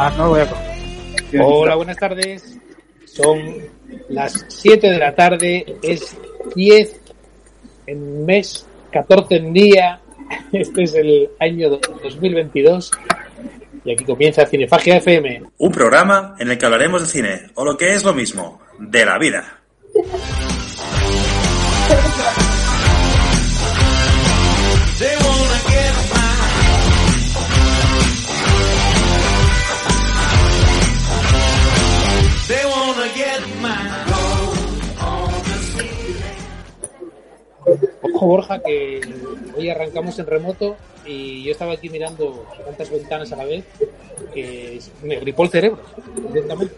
Ah, no voy a... Hola, buenas tardes. Son las 7 de la tarde, es 10 en mes, 14 en día. Este es el año 2022 y aquí comienza Cinefagia FM. Un programa en el que hablaremos de cine, o lo que es lo mismo, de la vida. Ojo Borja que hoy arrancamos en remoto y yo estaba aquí mirando tantas ventanas a la vez que me gripó el cerebro directamente.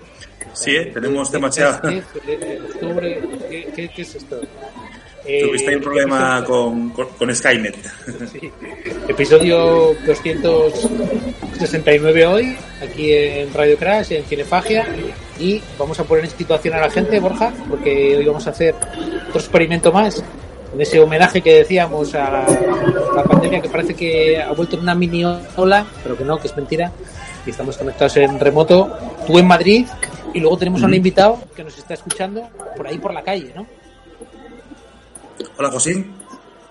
Sí, ¿eh? tenemos demasiado. ¿qué, qué, qué es esto? Tuviste un problema con, con, con, Skynet. Sí. Episodio 269 hoy, aquí en Radio Crash, en Cinefagia. Y vamos a poner en situación a la gente, Borja, porque hoy vamos a hacer otro experimento más. En ese homenaje que decíamos a la, a la pandemia, que parece que ha vuelto en una mini ola, pero que no, que es mentira. Y estamos conectados en remoto. Tú en Madrid, y luego tenemos a un invitado que nos está escuchando por ahí por la calle, ¿no? Hola, Josín.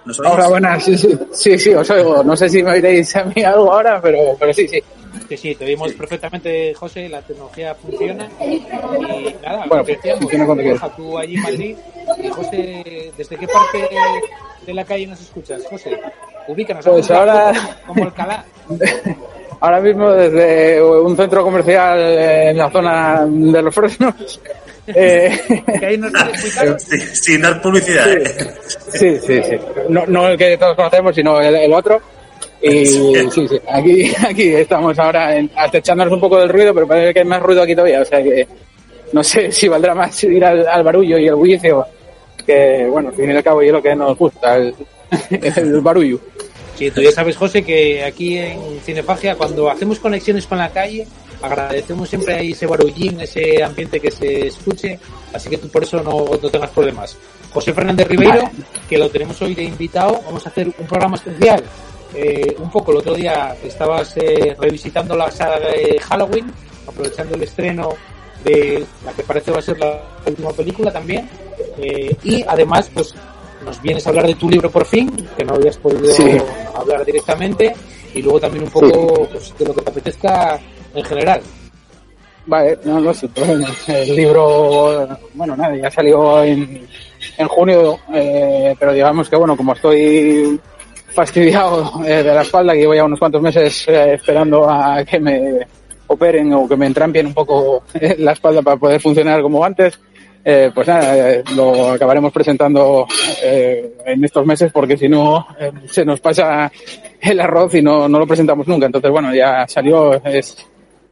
¿Nos Hola, buenas. Sí, sí, sí, sí, os oigo. No sé si me oiréis a mí algo ahora, pero, pero sí, sí. Sí, sí, te oímos perfectamente, José. La tecnología funciona. Y nada, Bueno, que decíamos, funciona cuando quieras. Borja, tú allí en Madrid. Y José, ¿desde qué parte de la calle nos escuchas, José? Ubícanos. Pues ahora- Como Alcalá. Ahora mismo desde un centro comercial en la zona de los Fresnos. Eh, Que ahí nos sin dar publicidad. ¿eh? sí, sí, sí. No, no el que todos conocemos, sino el, el otro. Y sí, sí, aquí, aquí estamos ahora en- acechándonos un poco del ruido, pero parece que hay más ruido aquí todavía. O sea que no sé si valdrá más ir al, al barullo y el bullicio, que bueno, al fin y al cabo y es lo que nos gusta, el, el barullo. Sí, tú ya sabes, José, que aquí en Cinefagia, cuando hacemos conexiones con la calle, agradecemos siempre ahí ese barullín, ese ambiente que se escuche, así que tú por eso no, no tengas problemas. José Fernández Ribeiro, que lo tenemos hoy de invitado, vamos a hacer un programa especial. Eh, un poco el otro día estabas eh, revisitando la saga de Halloween, aprovechando el estreno de la que parece va a ser la última película también. Eh, y además, pues nos vienes a hablar de tu libro por fin, que no habías podido Sí. hablar directamente, y luego también un poco pues, de lo que te apetezca en general. Vale, no, no sé, problema. El libro, bueno, nada, ya salió en, en junio, eh, pero digamos que, bueno, como estoy fastidiado eh, de la espalda, que llevo ya unos cuantos meses eh, esperando a que me operen o que me entrampien un poco eh, la espalda para poder funcionar como antes, eh, pues nada, lo acabaremos presentando eh, en estos meses porque si no se nos pasa el arroz y no, no lo presentamos nunca. Entonces, bueno, ya salió, es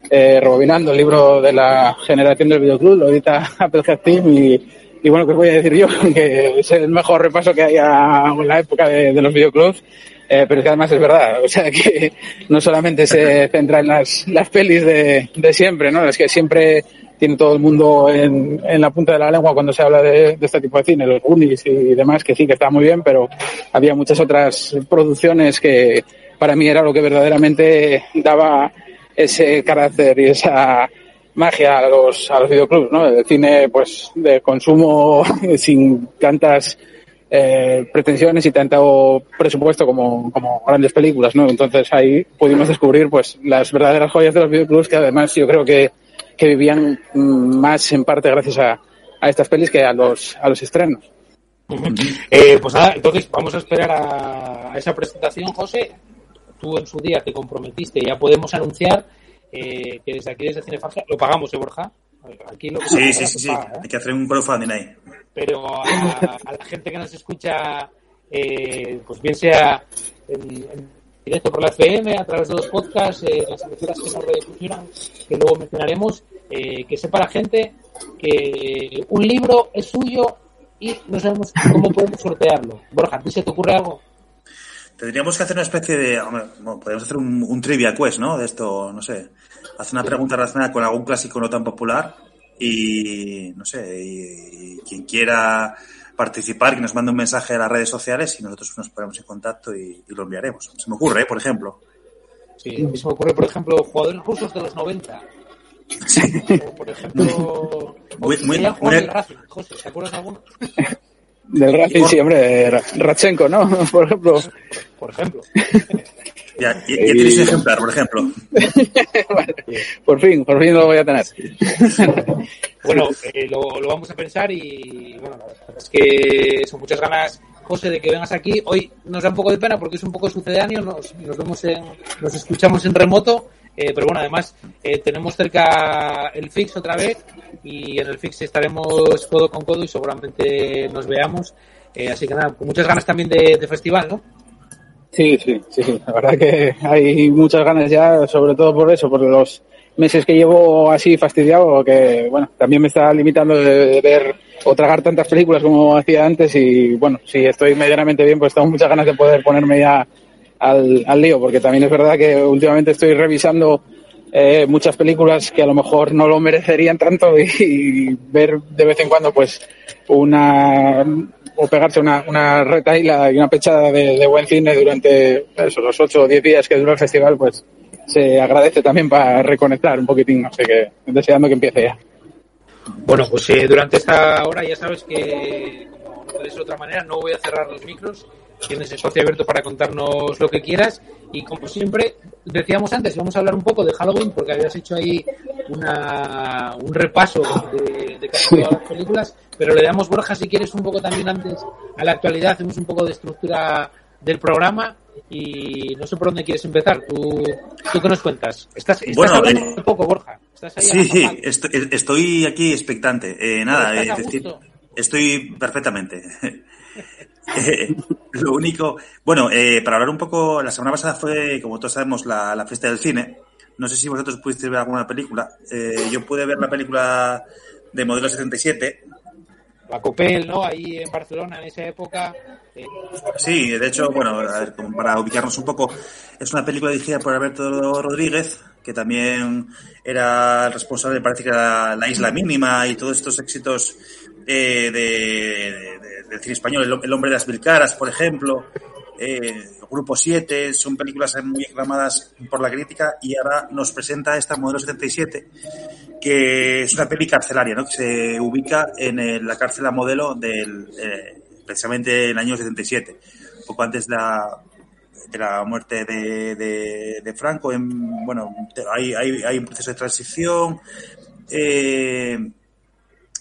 rebobinando el libro de la generación del videoclub, lo edita Applehead Team y, y bueno, ¿qué os voy a decir yo? Que es el mejor repaso que hay a la época de, de los videoclubs. Eh, pero es que además es verdad, o sea que no solamente se centra en las, las pelis de, de siempre, ¿no? Es que siempre tiene todo el mundo en, en la punta de la lengua cuando se habla de, de este tipo de cine, los Goonies y demás, que sí que está muy bien, pero había muchas otras producciones que para mí era lo que verdaderamente daba ese carácter y esa magia a los, a los videoclubs, ¿no? El cine, pues, de consumo sin tantas eh, pretensiones y tanto presupuesto como, como grandes películas, ¿no? Entonces ahí pudimos descubrir, pues, las verdaderas joyas de los videoclubs que además yo creo que que vivían mm, más en parte gracias a, a estas pelis que a los, a los estrenos. Eh, pues nada, entonces vamos a esperar a, a esa presentación, José. Tú en su día te comprometiste, ya podemos anunciar eh, que desde aquí, desde Cinefagia, lo pagamos, ¿eh, Borja? Aquí lo Sí, sí, sí, sí. paga, ¿eh? Hay que hacer un crowdfunding ahí. pero a, a la gente que nos escucha, eh, pues bien sea en, en directo por la FM, a través de los podcasts, eh, las emisoras que nos redifusionan, que luego mencionaremos, eh, que sepa la gente que un libro es suyo y no sabemos cómo podemos sortearlo. Borja, ¿a ti se te ocurre algo? Tendríamos que hacer una especie de. hombre, bueno, podríamos hacer un, un trivia quest, ¿no? De esto, no sé. Hacer una pregunta relacionada con algún clásico no tan popular y. No sé. Y, y quien quiera participar, que nos mande un mensaje a las redes sociales y nosotros nos ponemos en contacto y, y lo enviaremos. Se me ocurre, ¿eh? por ejemplo. Sí, a mí se me ocurre, por ejemplo, jugadores rusos de los 90. O, por ejemplo, Muy- muy- Racing. José, ¿te acuerdas de alguno? Del Racing, sí, hombre, Ra- Ratchenko, ¿no? Por ejemplo. Por ejemplo. Ya, ya, ya un ejemplar, por ejemplo. Vale, por fin, por fin lo voy a tener. Bueno, eh, lo, lo vamos a pensar y bueno, la verdad es que son muchas ganas, José, de que vengas aquí. Hoy nos da un poco de pena porque es un poco sucedáneo, nos, nos vemos en, nos escuchamos en remoto, eh, pero bueno, además eh, tenemos cerca el fix otra vez y en el fix estaremos codo con codo y seguramente nos veamos. Eh, así que nada, con muchas ganas también de, festival, ¿no? Sí, sí, sí, sí. La verdad que hay muchas ganas ya, sobre todo por eso, por los meses que llevo así fastidiado, que bueno, también me está limitando de ver o tragar tantas películas como hacía antes y bueno, si estoy medianamente bien, pues tengo muchas ganas de poder ponerme ya al, al lío, porque también es verdad que últimamente estoy revisando eh, muchas películas que a lo mejor no lo merecerían tanto y, ver de vez en cuando pues una o pegarse una, una retaila y una pechada de, buen cine durante eso, los 8 o 10 días que dura el festival, pues se agradece también para reconectar un poquitín, sé qué, deseando que empiece ya. Bueno, pues eh, durante esta hora ya sabes que, como de otra manera, no voy a cerrar los micros. Tienes espacio abierto para contarnos lo que quieras. Y como siempre, decíamos antes, vamos a hablar un poco de Halloween, porque habías hecho ahí una, un repaso de, de casi todas las películas. Pero le damos, Borja, si quieres, un poco también antes a la actualidad. Hacemos un poco de estructura del programa. Y no sé por dónde quieres empezar. ¿Tú, tú qué nos cuentas? Estás, estás Bueno, hablando eh, un poco, Borja. Estás ahí Sí, sí, estoy, estoy aquí expectante. Eh, nada, ¿Estás eh, decir, estoy perfectamente. Eh, lo único, bueno, eh, para hablar un poco, la semana pasada fue, como todos sabemos, la, la fiesta del cine. No sé si vosotros pudisteis ver alguna película. Eh, yo pude ver la película de Modelo 77. la Copel, ¿no? Ahí en Barcelona en esa época. Sí, de hecho, bueno, a ver, como para ubicarnos un poco, es una película dirigida por Alberto Rodríguez, que también era el responsable, parece que era La Isla Mínima y todos estos éxitos eh, cine español, El, Hombre de las Mil Caras, por ejemplo, eh, Grupo 7, son películas muy aclamadas por la crítica y ahora nos presenta esta Modelo 77, que es una peli carcelaria, ¿no? que se ubica en la cárcel a modelo del, eh, precisamente en el año 77, poco antes de la, de la muerte de, de, Franco. En, bueno, hay, hay, hay un proceso de transición. eh,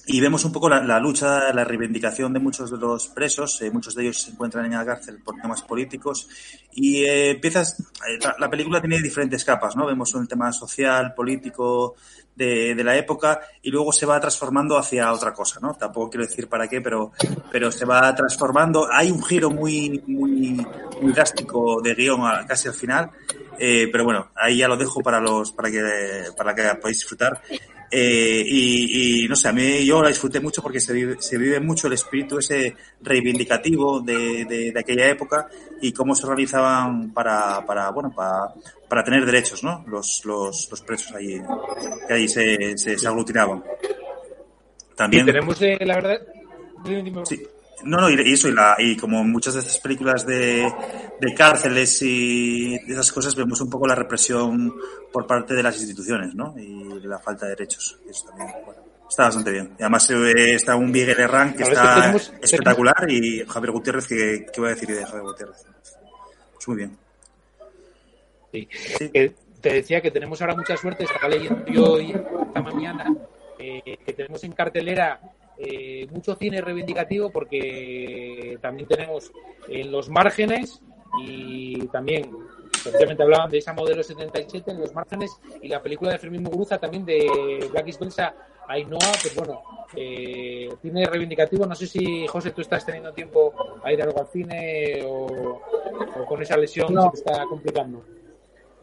y vemos un poco la, lucha, la reivindicación de muchos de los presos, eh, muchos de ellos se encuentran en la cárcel por temas políticos, y eh, empiezas, eh, la, la película tiene diferentes capas, ¿no? Vemos un tema social, político de, la época, y luego se va transformando hacia otra cosa, ¿no? Tampoco quiero decir para qué, pero, pero se va transformando. Hay un giro muy, muy, muy drástico de guion casi al final, pero bueno, ahí ya lo dejo para los, para que, para que podáis disfrutar. Eh, y, y, no sé, a mí yo la disfruté mucho porque se vive, se vive mucho el espíritu ese reivindicativo de, de, de aquella época y cómo se organizaban para, para bueno, para, para tener derechos, ¿no? Los, los, los presos ahí, que ahí se, se, se aglutinaban. Y También. tenemos, eh, la verdad. Sí. No, no, y eso, y, la, y como muchas de estas películas de, de cárceles y de esas cosas, vemos un poco la represión por parte de las instituciones, ¿no? Y la falta de derechos. Eso también, bueno, está bastante bien. Y además eh, está un Miguel Herrán que está tenemos- espectacular y Javier Gutiérrez, que, ¿qué voy a decir de Javier Gutiérrez? Pues muy bien. Sí. Sí. Que te decía que tenemos ahora mucha suerte. Estaba leyendo yo hoy esta mañana eh, que tenemos en cartelera eh, mucho cine reivindicativo porque también tenemos en los márgenes y también precisamente hablaban de esa modelo 77 en los márgenes y la película de Fermín Muguruza también de Black Belsa Ainhoa, pues bueno, eh, cine reivindicativo. No sé si, José, tú estás teniendo tiempo a ir algo al cine o, con esa lesión se te está complicando.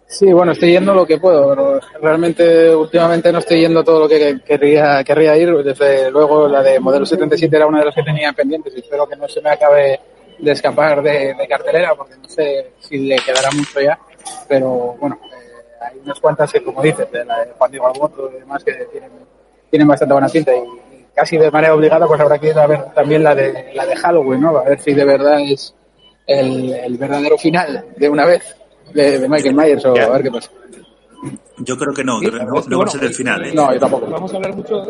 Sí, bueno, estoy yendo lo que puedo, pero realmente últimamente no estoy yendo todo lo que querría, querría ir. Desde luego la de modelo 77 era una de las que tenía pendientes y espero que no se me acabe de escapar de, cartelera porque no sé si le quedará mucho ya. Pero bueno, eh, hay unas cuantas que, como dices, de la de Juan Diego Alboto y demás que tienen, tienen bastante buena pinta y, casi de manera obligada pues habrá que ir a ver también la de, la de Halloween, ¿no? A ver si de verdad es el verdadero final de una vez de, Michael Myers o a ver qué pasa. Yo creo que no, no, va a ser el final. ¿eh? No, yo tampoco. Vamos a hablar mucho.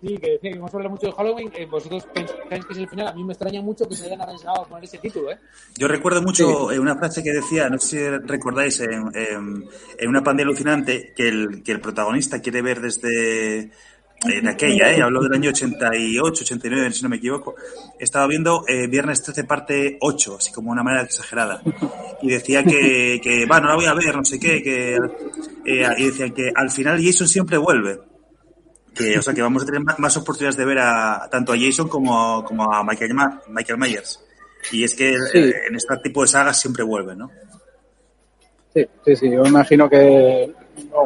Sí, que decía que vamos a hablar mucho de Halloween. Eh, vosotros pensáis que es el final. A mí me extraña mucho que se hayan arriesgado a poner ese título, ¿eh? Yo recuerdo mucho eh, una frase que decía, no sé si recordáis, en, en, una pandilla alucinante, que el, que el protagonista quiere ver desde de aquella, ¿eh? habló del año 88, 89, si no me equivoco, estaba viendo eh, Viernes 13 parte 8, así como una manera exagerada. Y decía que, que bueno, no la voy a ver, no sé qué, que, eh, y decía que al final Jason siempre vuelve. Que, o sea, que vamos a tener más, oportunidades de ver a, tanto a Jason como, como a Michael, Michael Myers. Y es que en este tipo de sagas siempre vuelve, ¿no? Sí, sí, sí, yo imagino que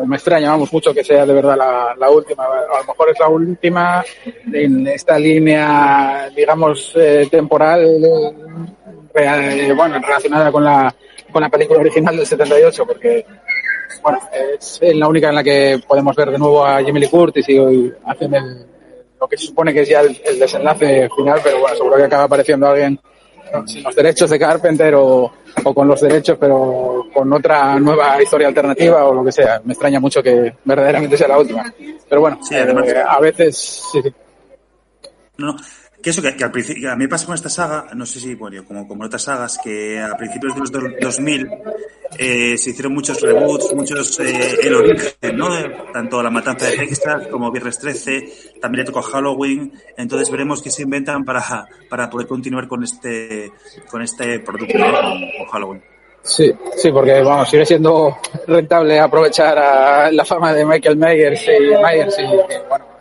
me extraña, vamos, mucho que sea de verdad la, última. A lo mejor es la última en esta línea, digamos, eh, temporal, eh, bueno, relacionada con la, con la película original del 78, porque, bueno, es la única en la que podemos ver de nuevo a Jimmy Lee Curtis y hacen el, lo que se supone que es ya el desenlace final, pero bueno, seguro que acaba apareciendo alguien sin los derechos de Carpenter o, o, con los derechos, pero con otra nueva historia alternativa o lo que sea. Me extraña mucho que verdaderamente sea la última. Pero bueno, eh, a veces sí. No, que eso, que, al principio, a mí pasa con esta saga, no sé si, bueno, como, como otras sagas, que a principios de los 2000 eh, se hicieron muchos reboots, muchos, eh, el origen, ¿no? Tanto La Matanza de Texas como Viernes 13, también le tocó Halloween, entonces veremos qué se inventan para, para poder continuar con este, con este producto, con, Halloween. Sí, sí, porque vamos, sigue siendo rentable aprovechar la fama de Michael Myers y Myers y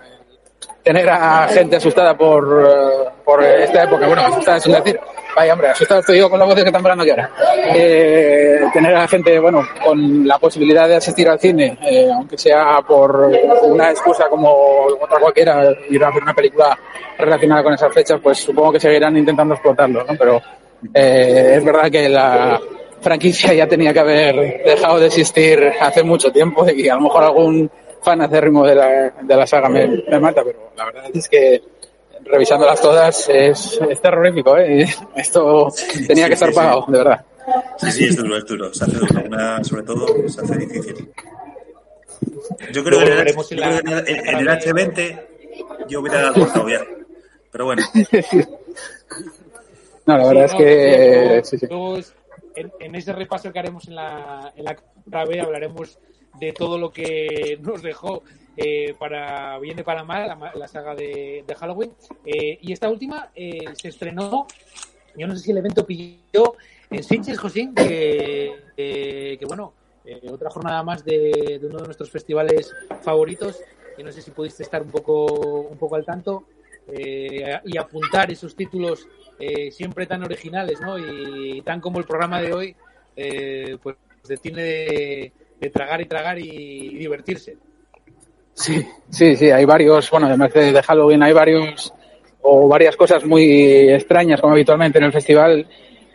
tener a gente asustada por, eh, por esta época. Bueno, asustada es un decir. Vaya, hombre, asustado estoy yo con las voces que están hablando aquí ahora. Eh, tener a gente, bueno, con la posibilidad de asistir al cine, eh, aunque sea por una excusa como otra cualquiera, ir a ver una película relacionada con esas fechas, pues supongo que seguirán intentando explotarlo, ¿no? Pero eh, es verdad que la franquicia ya tenía que haber dejado de existir hace mucho tiempo y a lo mejor algún fan acérrimo de la, de la saga me, me mata, pero la verdad es que revisándolas todas es, es terrorífico, ¿eh? Esto tenía que estar pagado, de verdad. Sí, sí, es duro, es duro. Se hace duro. Una, sobre todo, se hace difícil. Yo creo que en el, en, el H20 yo hubiera cortado ya. Pero bueno. No, la verdad es que. Sí, sí. En, en, ese repaso que haremos en la, en la hablaremos de todo lo que nos dejó eh, para bien de para mal la, saga de, Halloween. Eh, y esta última eh, se estrenó, yo no sé si el evento pilló en Sitges, Josín, que, bueno, otra jornada más de, uno de nuestros festivales favoritos. Y no sé si pudiste estar un poco, un poco al tanto y apuntar esos títulos siempre tan originales, ¿no? Y, tan como el programa de hoy, pues tiene de, de tragar y tragar y, divertirse. Sí, sí, sí, hay varios, bueno, además de, Halloween hay varios o varias cosas muy extrañas como habitualmente en el festival.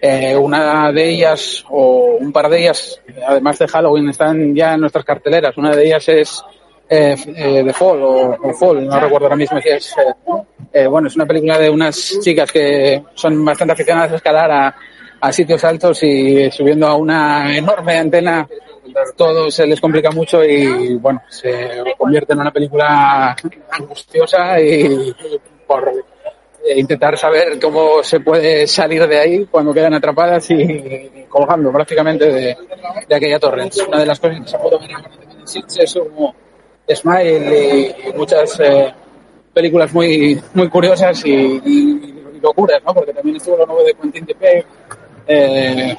Eh, una de ellas o un par de ellas, además de Halloween, están ya en nuestras carteleras. Una de ellas es eh, eh The Fall o, Fall, no recuerdo ahora mismo si es. Eh, eh, bueno, es una película de unas chicas que son bastante aficionadas a escalar a, a sitios altos y subiendo a una enorme antena todo se les complica mucho y bueno, se convierte en una película angustiosa y por intentar saber cómo se puede salir de ahí cuando quedan atrapadas y colgando prácticamente de, aquella torre. Una de las cosas que se puede ver es como Smile y muchas eh, películas muy muy curiosas y, locuras, ¿no? Porque también estuvo lo nuevo de Quentin Dupieux, eh,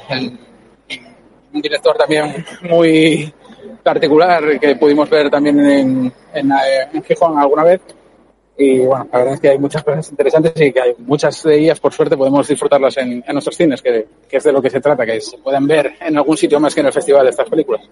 un director también muy particular que pudimos ver también en, en, eh, en Gijón alguna vez. Y bueno, la verdad es que hay muchas cosas interesantes y que hay muchas de ellas, por suerte, podemos disfrutarlas en, en nuestros cines, que, que es de lo que se trata, que se puedan ver en algún sitio más que en el festival de estas películas.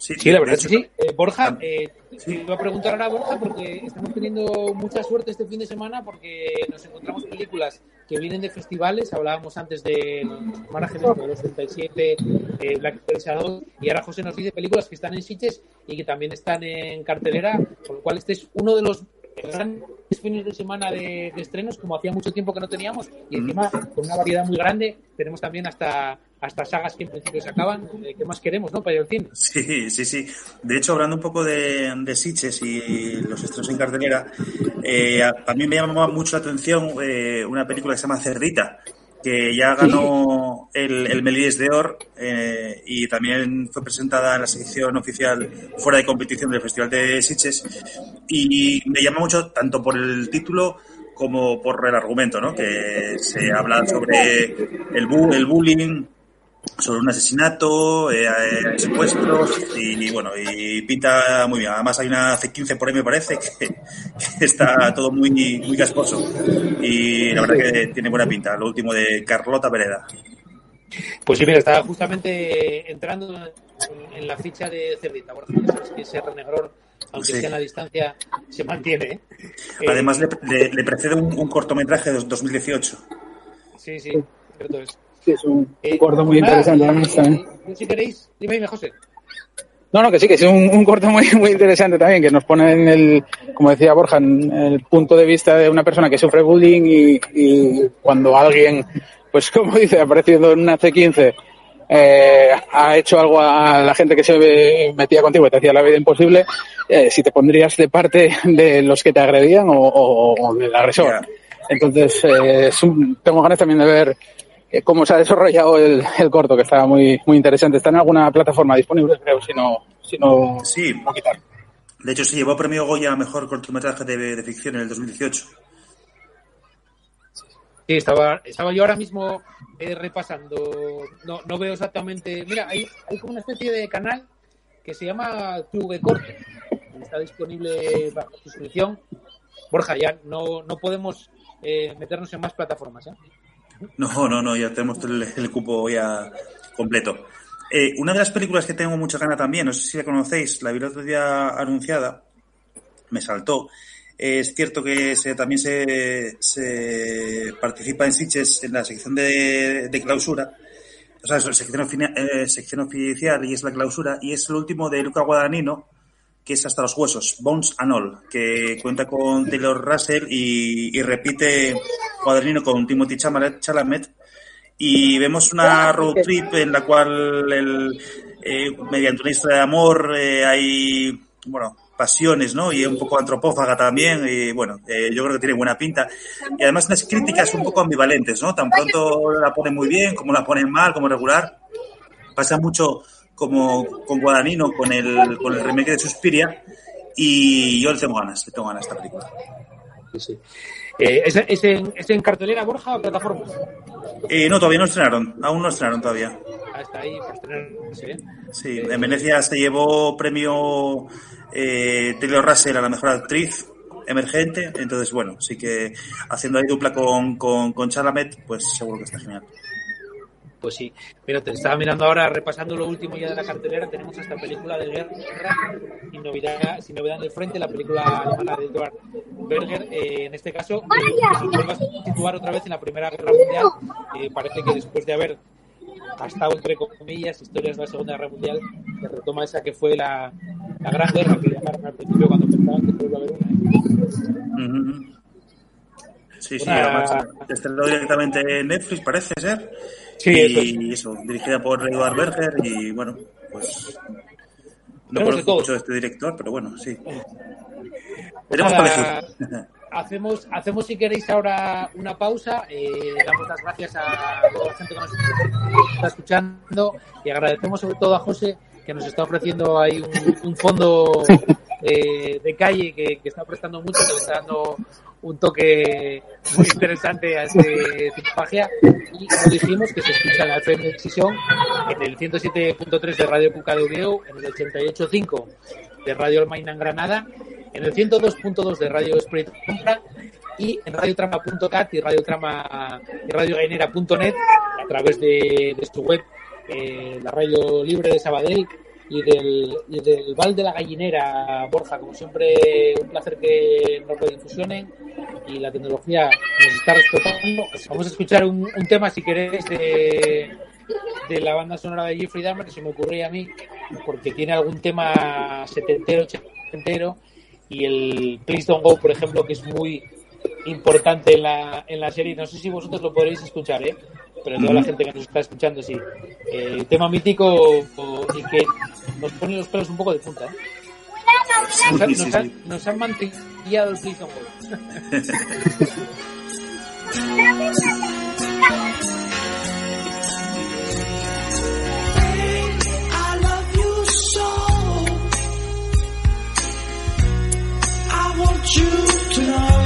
Sí, la verdad es que sí. Eh, Borja, eh, te iba a preguntar ahora, Borja, porque estamos teniendo mucha suerte este fin de semana porque nos encontramos películas que vienen de festivales. Hablábamos antes de Margen de los 37, eh, Black 2, y ahora José nos dice películas que están en Sitges y que también están en cartelera, con lo cual este es uno de los grandes fines de semana de, de estrenos, como hacía mucho tiempo que no teníamos, y encima con una variedad muy grande. Tenemos también hasta, hasta sagas que en principio se acaban. Eh, ¿Qué más queremos, no? Para ir al cine. Sí, sí, sí. De hecho, hablando un poco de, de Sitges y los estrenos en cartelera, eh, a, a mí me llamaba mucho la atención eh, una película que se llama Cerdita, que ya ganó el, el Melíes de Or eh, y también fue presentada en la sección oficial fuera de competición del Festival de Sitges. Y me llama mucho tanto por el título como por el argumento, ¿no? Que se habla sobre el, bu el bullying, sobre un asesinato, eh, eh, secuestros y, y, bueno, y pinta muy bien. Además hay una C15 por ahí me parece que, que está todo muy muy casposo y la verdad que tiene buena pinta. Lo último de Carlota Vereda. Pues sí, mira, estaba justamente entrando en, la ficha de sabes que ese renegror, aunque Sí. sea en la distancia, se mantiene. ¿eh? Además Eh, le, le- le precede un, un cortometraje de 2018. Sí, sí, cierto es. Sí, es un, Eh, corto muy nada, interesante. también. eh, Si queréis, dime, dime, José. No, no, que sí, que es un, un corto muy, muy interesante también, que nos pone en el, como decía Borja, en el punto de vista de una persona que sufre bullying y, y cuando alguien, pues como dice, apareciendo en una C15, eh, ha hecho algo a la gente que se ve- metía contigo y te hacía la vida imposible, eh, si te pondrías de parte de los que te agredían o, o- o del agresor. Entonces, eh, es un- tengo ganas también de ver eh, cómo se ha desarrollado el, el corto, que está muy, muy interesante. Está en alguna plataforma disponible, creo, si no, si no, Sí, no quitar. de hecho se llevó premio Goya a mejor cortometraje de, de ficción en el 2018. Sí, estaba, estaba yo ahora mismo eh, repasando. No, no veo exactamente. Mira, hay, hay como una especie de canal que se llama Club de Corte. Está disponible bajo suscripción. Borja, ya no, no podemos eh, meternos en más plataformas. ¿eh? No, no, no, ya tenemos el, cupo ya completo. Eh, una de las películas que tengo mucha gana también, no sé si la conocéis, la vi el otro día anunciada, me saltó. Es cierto que se, también se, se participa en Sitges en la sección de, clausura, o sea, sección, eh, sección oficial y es la clausura, y es el último de Luca Guadagnino, que es Hasta los Huesos, Bones and All, que cuenta con Taylor Russell y, y repite Guadagnino con Timothy Chalamet. Y vemos una road trip en la cual el, eh, mediante una historia de amor eh, hay bueno pasiones no y un poco antropófaga también y bueno eh, yo creo que tiene buena pinta. Y además unas críticas un poco ambivalentes no tan pronto la ponen muy bien como la ponen mal como regular pasa mucho como con Guadagnino con el con el remake de Suspiria y yo le tengo ganas le tengo ganas a esta película Sí, sí. Eh, ¿es, es en, ¿Es en cartelera, Borja, o plataformas? eh, no todavía no estrenaron aún no estrenaron todavía Ah, está ahí para estrenarse, ¿eh? Sí, en Venecia se llevó premio eh, Taylor Russell a la mejor actriz emergente, entonces bueno, sí que haciendo ahí dupla con, con, con Chalamet, pues seguro que está genial. Pues sí, mira, te estaba mirando ahora, repasando lo último ya de la cartelera, tenemos esta película de guerra, sin novedad, sin novedad en el frente, la película alemana de Edward Berger, eh, en este caso, eh, que se vuelve a situar otra vez en la Primera Guerra Mundial, eh, parece que después de haber gastado, entre comillas, historias de la Segunda Guerra Mundial, se retoma esa que fue la, la Gran Guerra, que llamaron al principio cuando pensaban que iba a haber una. Sí, sí, Una- además estrenó directamente en Netflix, parece ser. Sí, y eso eso, dirigida por Edward Berger y bueno, pues no Tenemos conozco mucho de este director, pero bueno, sí. Nada, cuál elegir. hacemos, hacemos si queréis ahora una pausa. Eh, damos las gracias a toda la gente que nos está escuchando y agradecemos sobre todo a José que nos está ofreciendo ahí un, un fondo eh, de calle que, que, está prestando mucho, que le está dando un toque muy interesante a este cinefagia y como dijimos que se escucha la FM Decisión en el 107.3 de Radio Cucadeurio, en el 88.5 de Radio Almaina en Granada, en el 102.2 de Radio Spirit Compra y en radiotrama.cat y radiotrama y radiogainera.net a través de, de su web eh, la radio libre de Sabadell y del, y del Val de la Gallinera, Borja. Como siempre, un placer que nos redifusionen y la tecnología nos está respetando. Vamos a escuchar un, un tema, si queréis, de, de la banda sonora de Jeffrey Dahmer, que se me ocurría a mí, porque tiene algún tema setentero, ochentero, y el Please Don't Go, por ejemplo, que es muy importante en la, en la serie. No sé si vosotros lo podréis escuchar, ¿eh? pero toda la gente que nos está escuchando, sí. Eh, tema mítico y que nos pone los pelos un poco de punta. ¿eh? Nos, han, nos, han, nos han mantillado el Please Don't Go. I love you so. I want you to know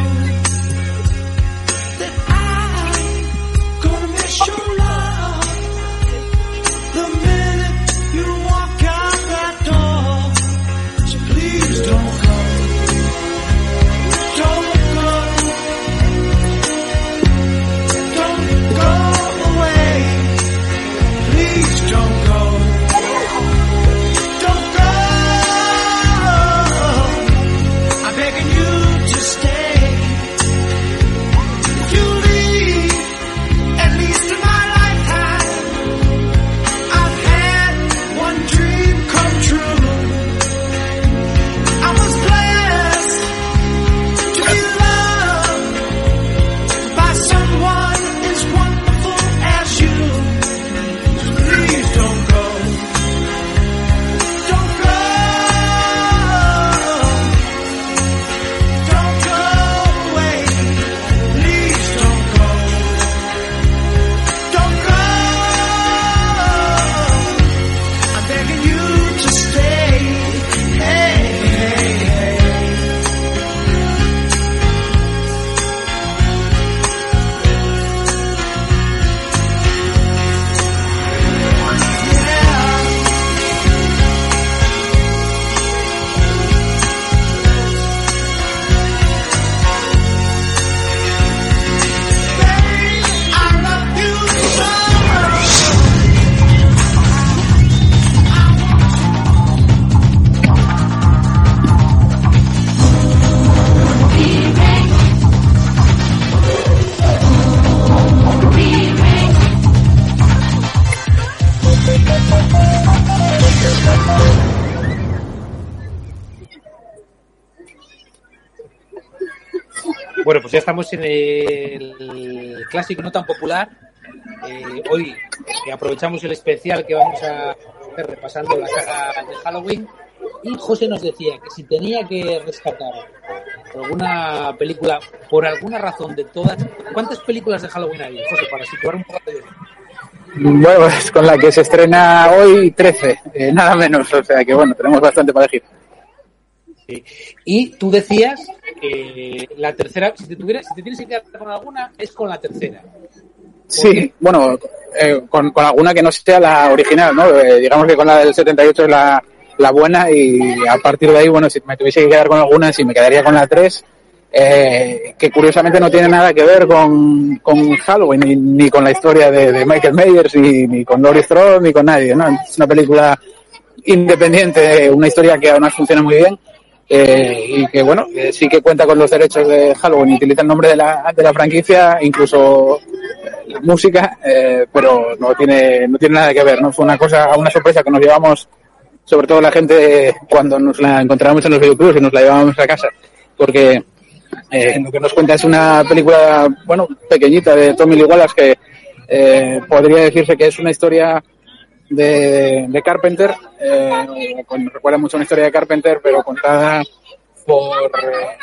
ya estamos en el clásico no tan popular. Eh, hoy eh, aprovechamos el especial que vamos a hacer repasando la saga de Halloween. Y José nos decía que si tenía que rescatar alguna película, por alguna razón de todas, ¿cuántas películas de Halloween hay, José, para situar un poco de... Bueno, pues con la que se estrena hoy 13, eh, nada menos, o sea que bueno, tenemos bastante para elegir. Sí. Y tú decías que la tercera, si te, tuvieras, si te tienes que quedar con alguna, es con la tercera. Sí, bueno, eh, con, con alguna que no sea la original, ¿no? Eh, digamos que con la del 78 es la, la buena y a partir de ahí, bueno, si me tuviese que quedar con alguna, si me quedaría con la 3, eh, que curiosamente no tiene nada que ver con, con Halloween, ni, ni con la historia de, de Michael Myers, ni, ni con Laurie Strode, ni con nadie, ¿no? Es una película independiente, una historia que además funciona muy bien. Eh, y que bueno, sí que cuenta con los derechos de Halloween utiliza el nombre de la, de la franquicia, incluso eh, la música, eh, pero no tiene, no tiene nada que ver, ¿no? Fue una cosa, una sorpresa que nos llevamos, sobre todo la gente cuando nos la encontramos en los videoclubs y nos la llevábamos a casa, porque eh, lo que nos cuenta es una película, bueno, pequeñita de Tommy Lee Wallace que eh, podría decirse que es una historia de, de Carpenter, eh, con- recuerda mucho una historia de Carpenter, pero contada por, eh,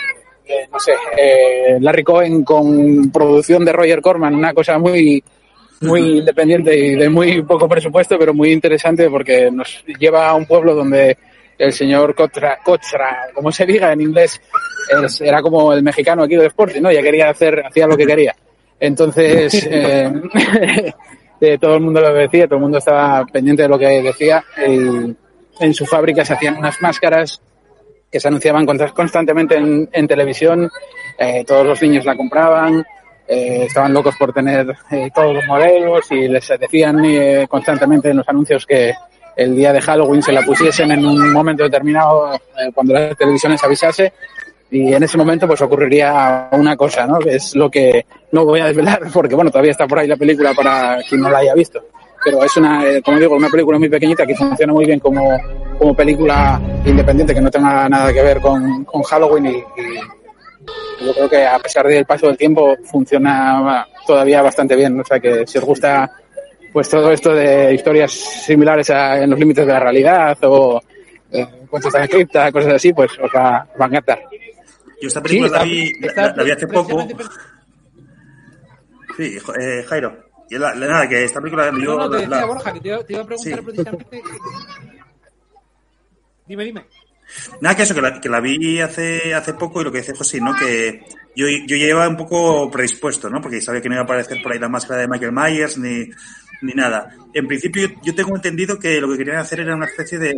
eh, no sé, eh, Larry Cohen con producción de Roger Corman, una cosa muy muy independiente y de muy poco presupuesto, pero muy interesante porque nos lleva a un pueblo donde el señor Cotra, Cotra, como se diga en inglés, es- era como el mexicano aquí del Sporting, ¿no? Ya quería hacer, hacía lo que quería. Entonces, eh, eh, todo el mundo lo decía, todo el mundo estaba pendiente de lo que decía. En su fábrica se hacían unas máscaras que se anunciaban constantemente en, televisión, eh, todos los niños la compraban, eh, estaban locos por tener eh, todos los modelos y les decían constantemente en los anuncios que el día de Halloween se la pusiesen en un momento determinado cuando la televisión les avisase y en ese momento pues ocurriría una cosa, ¿no? Que es lo que no voy a desvelar porque bueno, todavía está por ahí la película para quien no la haya visto. Pero es una, eh, como digo, una película muy pequeñita que funciona muy bien como, como película independiente que no tenga nada que ver con, con Halloween y, y yo creo que a pesar del paso del tiempo funciona todavía bastante bien. O sea que si os gusta pues todo esto de historias similares a En los límites de la realidad o eh, cuentos de cripta, cosas así, pues os va, os va a encantar. Yo esta película la, vi, está la- la vi hace poco. Sí, eh, Jairo. Y la- la- nada, que esta película yo No, no, te la- decía, la- Borja, que te iba, te iba a preguntar Sí. precisamente. Dime, dime. Nada, que eso, que la, que la vi hace, hace poco y lo que dice José, ¿no? Que yo, yo llevaba un poco predispuesto, ¿no? Porque sabía que no iba a aparecer por ahí la máscara de Michael Myers ni, ni nada. En principio, yo tengo entendido que lo que querían hacer era una especie de,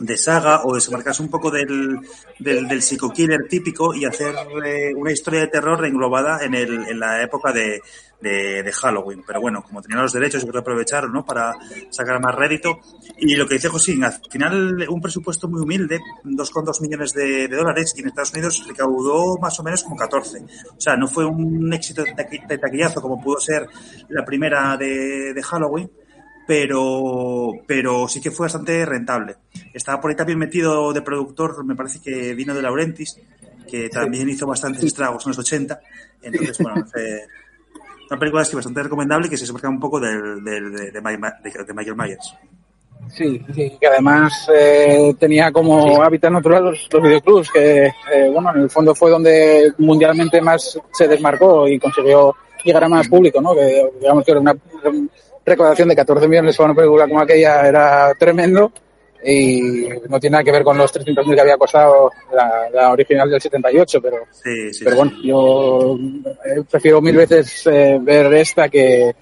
de saga o desmarcarse un poco del, del, psico-killer típico y hacer eh, una historia de terror englobada en, el, en la época de, de, Halloween. Pero bueno, como tenían los derechos, yo creo que aprovecharon ¿no? para sacar más rédito. Y lo que dice Josín, al final un presupuesto muy humilde, 2,2 millones de, dólares, y en Estados Unidos recaudó más o menos como 14. O sea, no fue un éxito de taqui- de taquillazo como pudo ser la primera de Halloween, pero, pero sí que fue bastante rentable. Estaba por ahí también metido de productor, me parece que vino de Laurentis, que también hizo bastantes estragos en los 80. Entonces, bueno, eh, una película sí bastante recomendable y que se desmarca un poco del, del- de, de, de- Michael Myers. Sí, sí, que además eh, tenía como hábitat natural los, los videoclubs, que eh, bueno, en el fondo fue donde mundialmente más se desmarcó y consiguió llegar a más público, ¿no? Que digamos que era una recaudación de 14 millones para una película como aquella era tremendo y no tiene nada que ver con los 300.000 que había costado la, la original del 78, pero Sí, sí. pero bueno, yo eh, prefiero mil veces eh, ver esta que,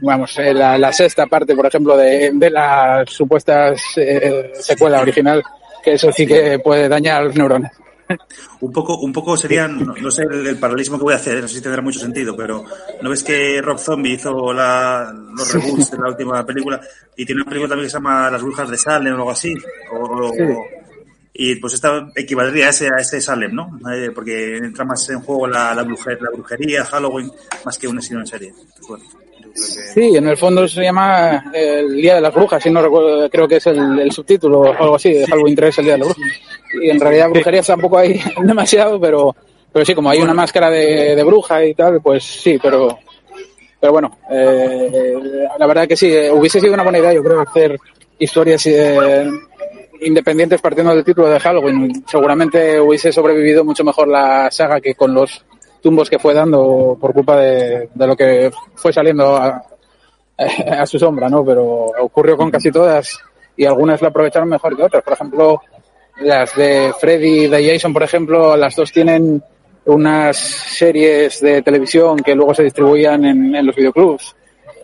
vamos, eh, la, la sexta parte, por ejemplo, de, de la supuesta eh, secuela original, que eso sí que puede dañar los neurones. Un poco, un poco serían, no, no sé el, el paralelismo que voy a hacer, no sé si tendrá mucho sentido, pero ¿no ves que Rob Zombie hizo la, los reboots de la última película y tiene una película también que se llama Las Brujas de Salem o algo así? O, o- Sí. y pues esta equivaldría a ese, a ese Salem, ¿no? Eh, porque entra más en juego la, la, brujer- la brujería, Halloween, más que un asesino en serie. Pues bueno, Sí, en el fondo se llama eh, El Día de las Brujas, si no recuerdo, creo que es el, el subtítulo o algo así, de Halloween 3, El Día de las Brujas. Y en realidad brujería tampoco hay demasiado, pero, pero sí, como hay una máscara de, de bruja y tal, pues sí, pero, pero bueno, eh, la verdad que sí, eh, hubiese sido una buena idea, yo creo, hacer historias eh, independientes partiendo del título de Halloween. Seguramente hubiese sobrevivido mucho mejor la saga que con los tumbos que fue dando por culpa de, de lo que fue saliendo a, a su sombra, ¿no? Pero ocurrió con casi todas y algunas la aprovecharon mejor que otras. Por ejemplo, las de Freddy y de Jason, por ejemplo, las dos tienen unas series de televisión que luego se distribuían en, en los videoclubs,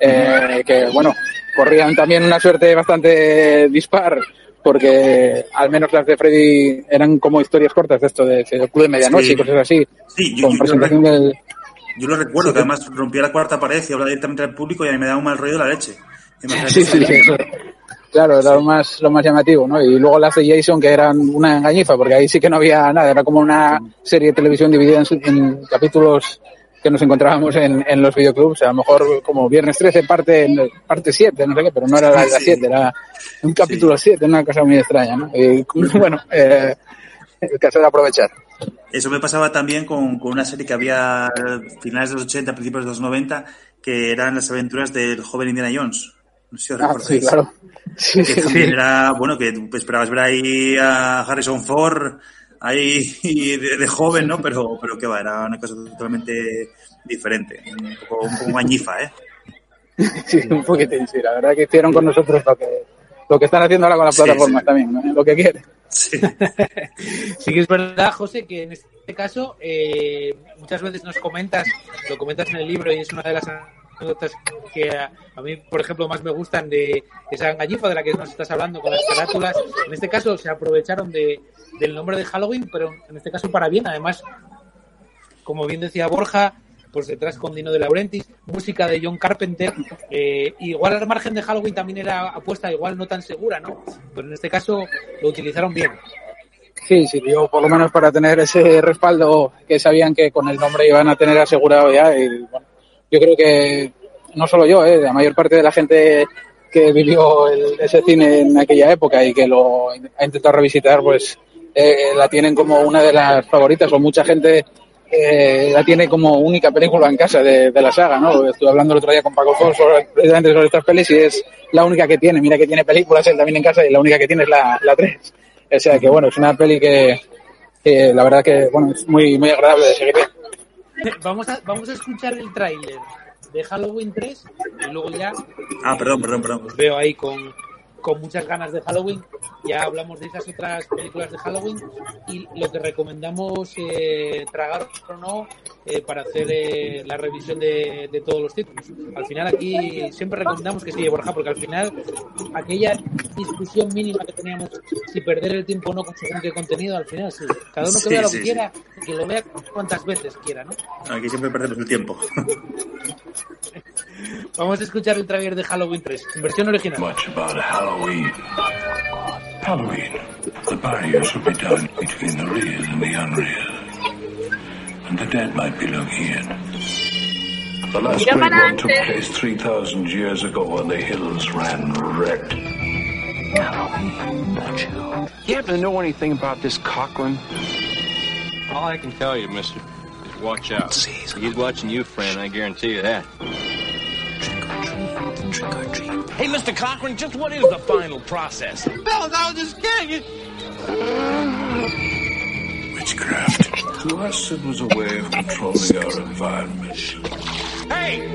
eh, que, bueno, corrían también una suerte bastante dispar, porque al menos las de Freddy eran como historias cortas de esto, de, de Club de Medianoche Sí. y cosas así, Sí, yo, con yo- yo presentación lo, del... yo lo recuerdo, que además rompía la cuarta pared y hablaba directamente al público y a mí me daba un mal rollo de la leche. Sí, sí, sí. Claro, era lo más, lo más llamativo, ¿no? Y luego las de Jason, que eran una engañifa, porque ahí sí que no había nada, era como una serie de televisión dividida en, en capítulos que nos encontrábamos en, en los videoclubs, a lo mejor como Viernes 13, parte, parte 7, no sé qué, pero no era la de la Sí. 7, era un capítulo 7, una cosa muy extraña, ¿no? Y bueno, eh, el caso de aprovechar. Eso me pasaba también con, con una serie que había a finales de los 80, principios de los 90, que eran las aventuras del joven Indiana Jones. No sé si os Ah, sí, claro. Sí, Que sí, era, bueno, que esperabas ver ahí a Harrison Ford, ahí de, de joven, ¿no? Pero, pero que va, era una cosa totalmente diferente. Un poco, un poco mañifa, ¿eh? Sí, un poquitín, sí. La verdad que hicieron con nosotros lo que, lo que están haciendo ahora con las Sí, plataformas sí. también, ¿no? lo que quieren. Sí. Sí que es verdad, José, que en este caso eh, muchas veces nos comentas, lo comentas en el libro y es una de las anécdotas que a, a mí, por ejemplo, más me gustan de esa engañifa de la que nos estás hablando con las carátulas. En este caso se aprovecharon de, del nombre de Halloween, pero en este caso para bien. Además, como bien decía Borja, pues detrás con Dino de Laurentiis, música de John Carpenter, eh, igual al margen de Halloween también era apuesta igual no tan segura, ¿no? Pero en este caso lo utilizaron bien. Sí, sirvió por lo menos para tener ese respaldo que sabían que con el nombre iban a tener asegurado ya. Y, bueno, yo creo que no solo yo, eh, la mayor parte de la gente que vivió el- ese cine en aquella época y que lo ha intentado revisitar, pues eh, la tienen como una de las favoritas o mucha gente eh, la tiene como única película en casa de, de la saga, ¿no? Estuve hablando el otro día con Paco Fons sobre, precisamente sobre estas pelis y es la única que tiene. Mira que tiene películas él también en casa y la única que tiene es la, la 3. O sea que bueno, es una peli que, que la verdad que bueno, es muy, muy agradable de seguir. Vamos a, vamos a escuchar el tráiler de Halloween 3 y luego ya Ah, perdón, perdón, perdón. os veo ahí con, con muchas ganas de Halloween. Ya hablamos de esas otras películas de Halloween y lo que recomendamos eh, tragar o no eh, para hacer eh, la revisión de, de todos los títulos. Al final aquí siempre recomendamos que sigue Borja porque al final aquella discusión mínima que teníamos si perder el tiempo o no con qué contenido, al final sí. Cada uno que Sí, vea lo sí, que sí. quiera y que lo vea cuantas veces quiera, ¿no? Aquí siempre perdemos el tiempo. Vamos a escuchar el trailer de Halloween 3, en versión original. much about Halloween. Halloween, the barriers will be down between the real and the unreal. And the dead might be looking in. The last great one took place 3,000 years ago when the hills ran red. You happen to know anything about this Cochran? All I can tell you, mister, is watch out. He's watching you, friend, I guarantee you that. Hey, Mr. Cochran, just what is the final process? Fellas, I was just kidding. Witchcraft. To us, it was a way of controlling our environment. Hey!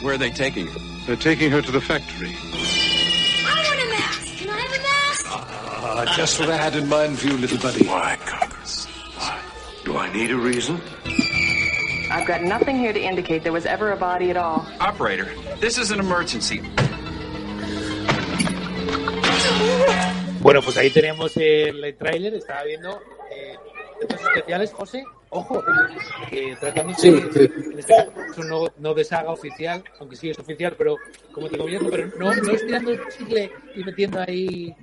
Where are they taking her? They're taking her to the factory. I want a mask. Can I have a mask? Ah, just what I had in mind for you, little buddy. Why, Cochran? Why? Do I need a reason? I've got nothing here to indicate there was ever a body at all. Operator, this is an emergency. Bueno, pues ahí tenemos el tráiler, estaba viendo eh, efectos especiales, José, ojo, que tratándose Sí, sí. en este caso no, no de saga oficial, aunque sí es oficial, pero como te gobierno, pero no, no es tirando el chicle y metiendo ahí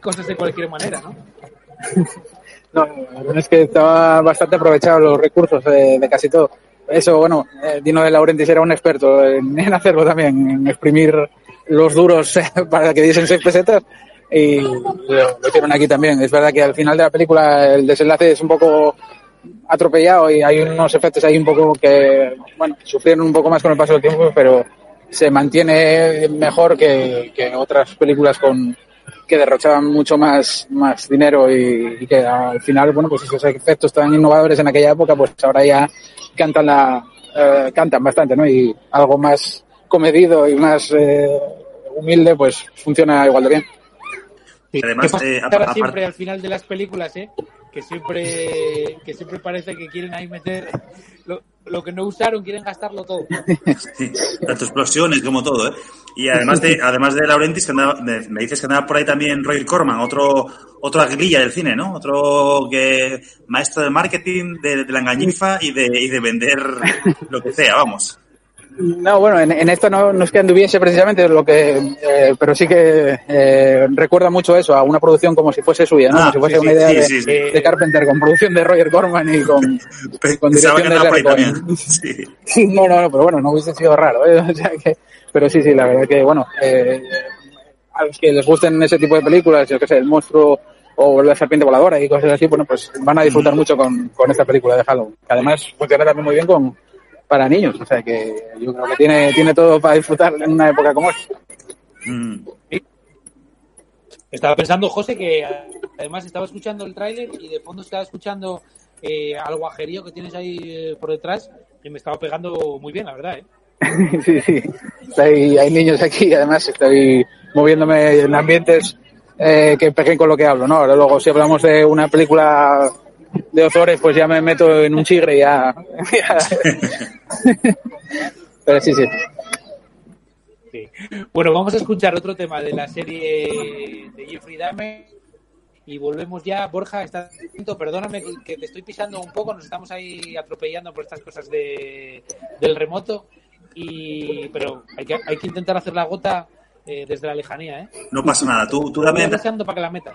cosas de cualquier manera, ¿no? No, la verdad es que estaba bastante aprovechado los recursos de, de casi todo. Eso, bueno, eh, Dino de Laurentiis era un experto en, en hacerlo también, en exprimir los duros para que diesen seis pesetas y lo, lo hicieron aquí también. Es verdad que al final de la película el desenlace es un poco atropellado y hay unos efectos ahí un poco que, bueno, sufrieron un poco más con el paso del tiempo, pero se mantiene mejor que, que otras películas con que derrochaban mucho más, más dinero y, que al final, bueno, pues esos efectos tan innovadores en aquella época, pues ahora ya cantan la, eh, cantan bastante, ¿no? Y algo más comedido y más eh, humilde, pues funciona igual de bien. Además, ¿Qué pasa eh, aparte- siempre al final de las películas, eh? Que siempre, que siempre parece que quieren ahí meter lo, lo que no usaron, quieren gastarlo todo. Sí, tanto explosiones como todo, ¿eh? Y además de, además de Laurentis, que andaba- me, me dices que andaba por ahí también Roy Corman, otro, otro aguililla del cine, ¿no? Otro que maestro de marketing, de, de la engañifa y de, y de vender lo que sea, vamos. No, bueno, en, en esto no, no es que anduviese precisamente lo que, eh, pero sí que eh, recuerda mucho eso, a una producción como si fuese suya, ¿no? Ah, como si fuese sí, una idea sí, de, sí, de Carpenter, con producción de Roger Corman y con, con dirección de Larry Cohen. no, no, no, pero bueno, no hubiese sido raro, ¿eh? O sea que, pero sí, sí, la verdad que, bueno, eh, a los que les gusten ese tipo de películas, yo que sé, el monstruo o la serpiente voladora y cosas así, bueno, pues van a disfrutar mucho con, con esta película de Halloween, además funciona también muy bien con, para niños, o sea que yo creo que tiene, tiene todo para disfrutar en una época como esta. Mm. Estaba pensando, José, que además estaba escuchando el tráiler y de fondo estaba escuchando eh, al guajerío que tienes ahí eh, por detrás y me estaba pegando muy bien, la verdad, ¿eh? sí, sí. Estoy- hay niños aquí, además estoy moviéndome en ambientes eh, que peguen con lo que hablo, ¿no? Ahora luego si hablamos de una película de Ozores, pues ya me meto en un chigre y ya... ya- Pero sí, sí. Sí. Bueno, vamos a escuchar otro tema de la serie de Jeffrey Dahmer y volvemos ya. Borja, estás atento, perdóname que- te estoy pisando un poco, nos estamos ahí atropellando por estas cosas de, del remoto, y pero hay que, hay que intentar hacer la gota eh, desde la lejanía, ¿eh? No pasa nada. Tú, tú dame, avisando para que la metas.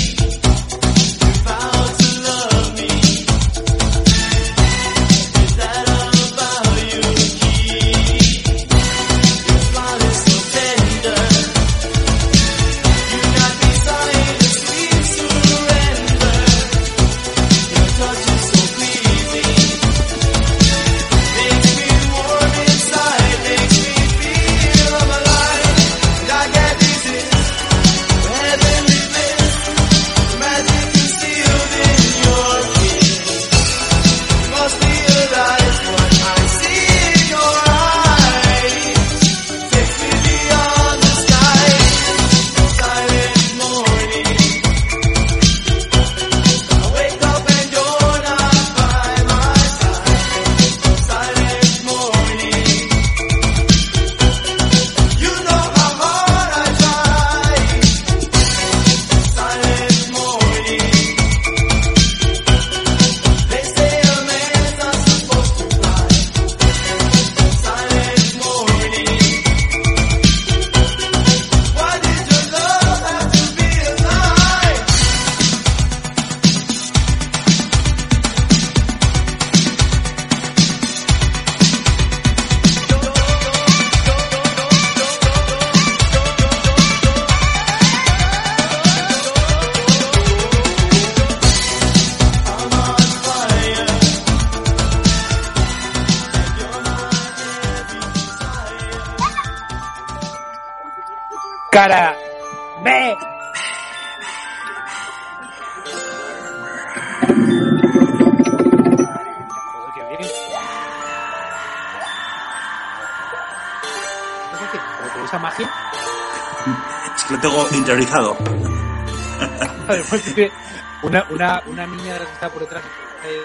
una, una, una niña de las que está por detrás. Eh,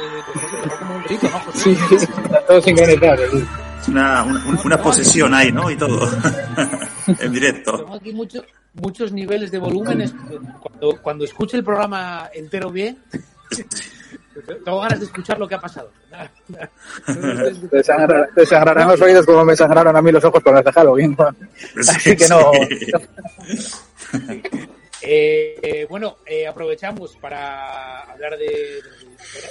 eh, como un grito, ¿no, José? Sí, sí, está todo sincronizado. sí. Es una, una, una posesión ahí, ¿no? Y todo. en directo. Tengo aquí muchos muchos niveles de volúmenes. Cuando, cuando escuche el programa entero bien, tengo ganas de escuchar lo que ha pasado. Te sangra- te sangrarán los oídos como me sangraron a mí los ojos con las de Halloween. ¿no? Así que no. Eh, eh, bueno, eh, aprovechamos para hablar de,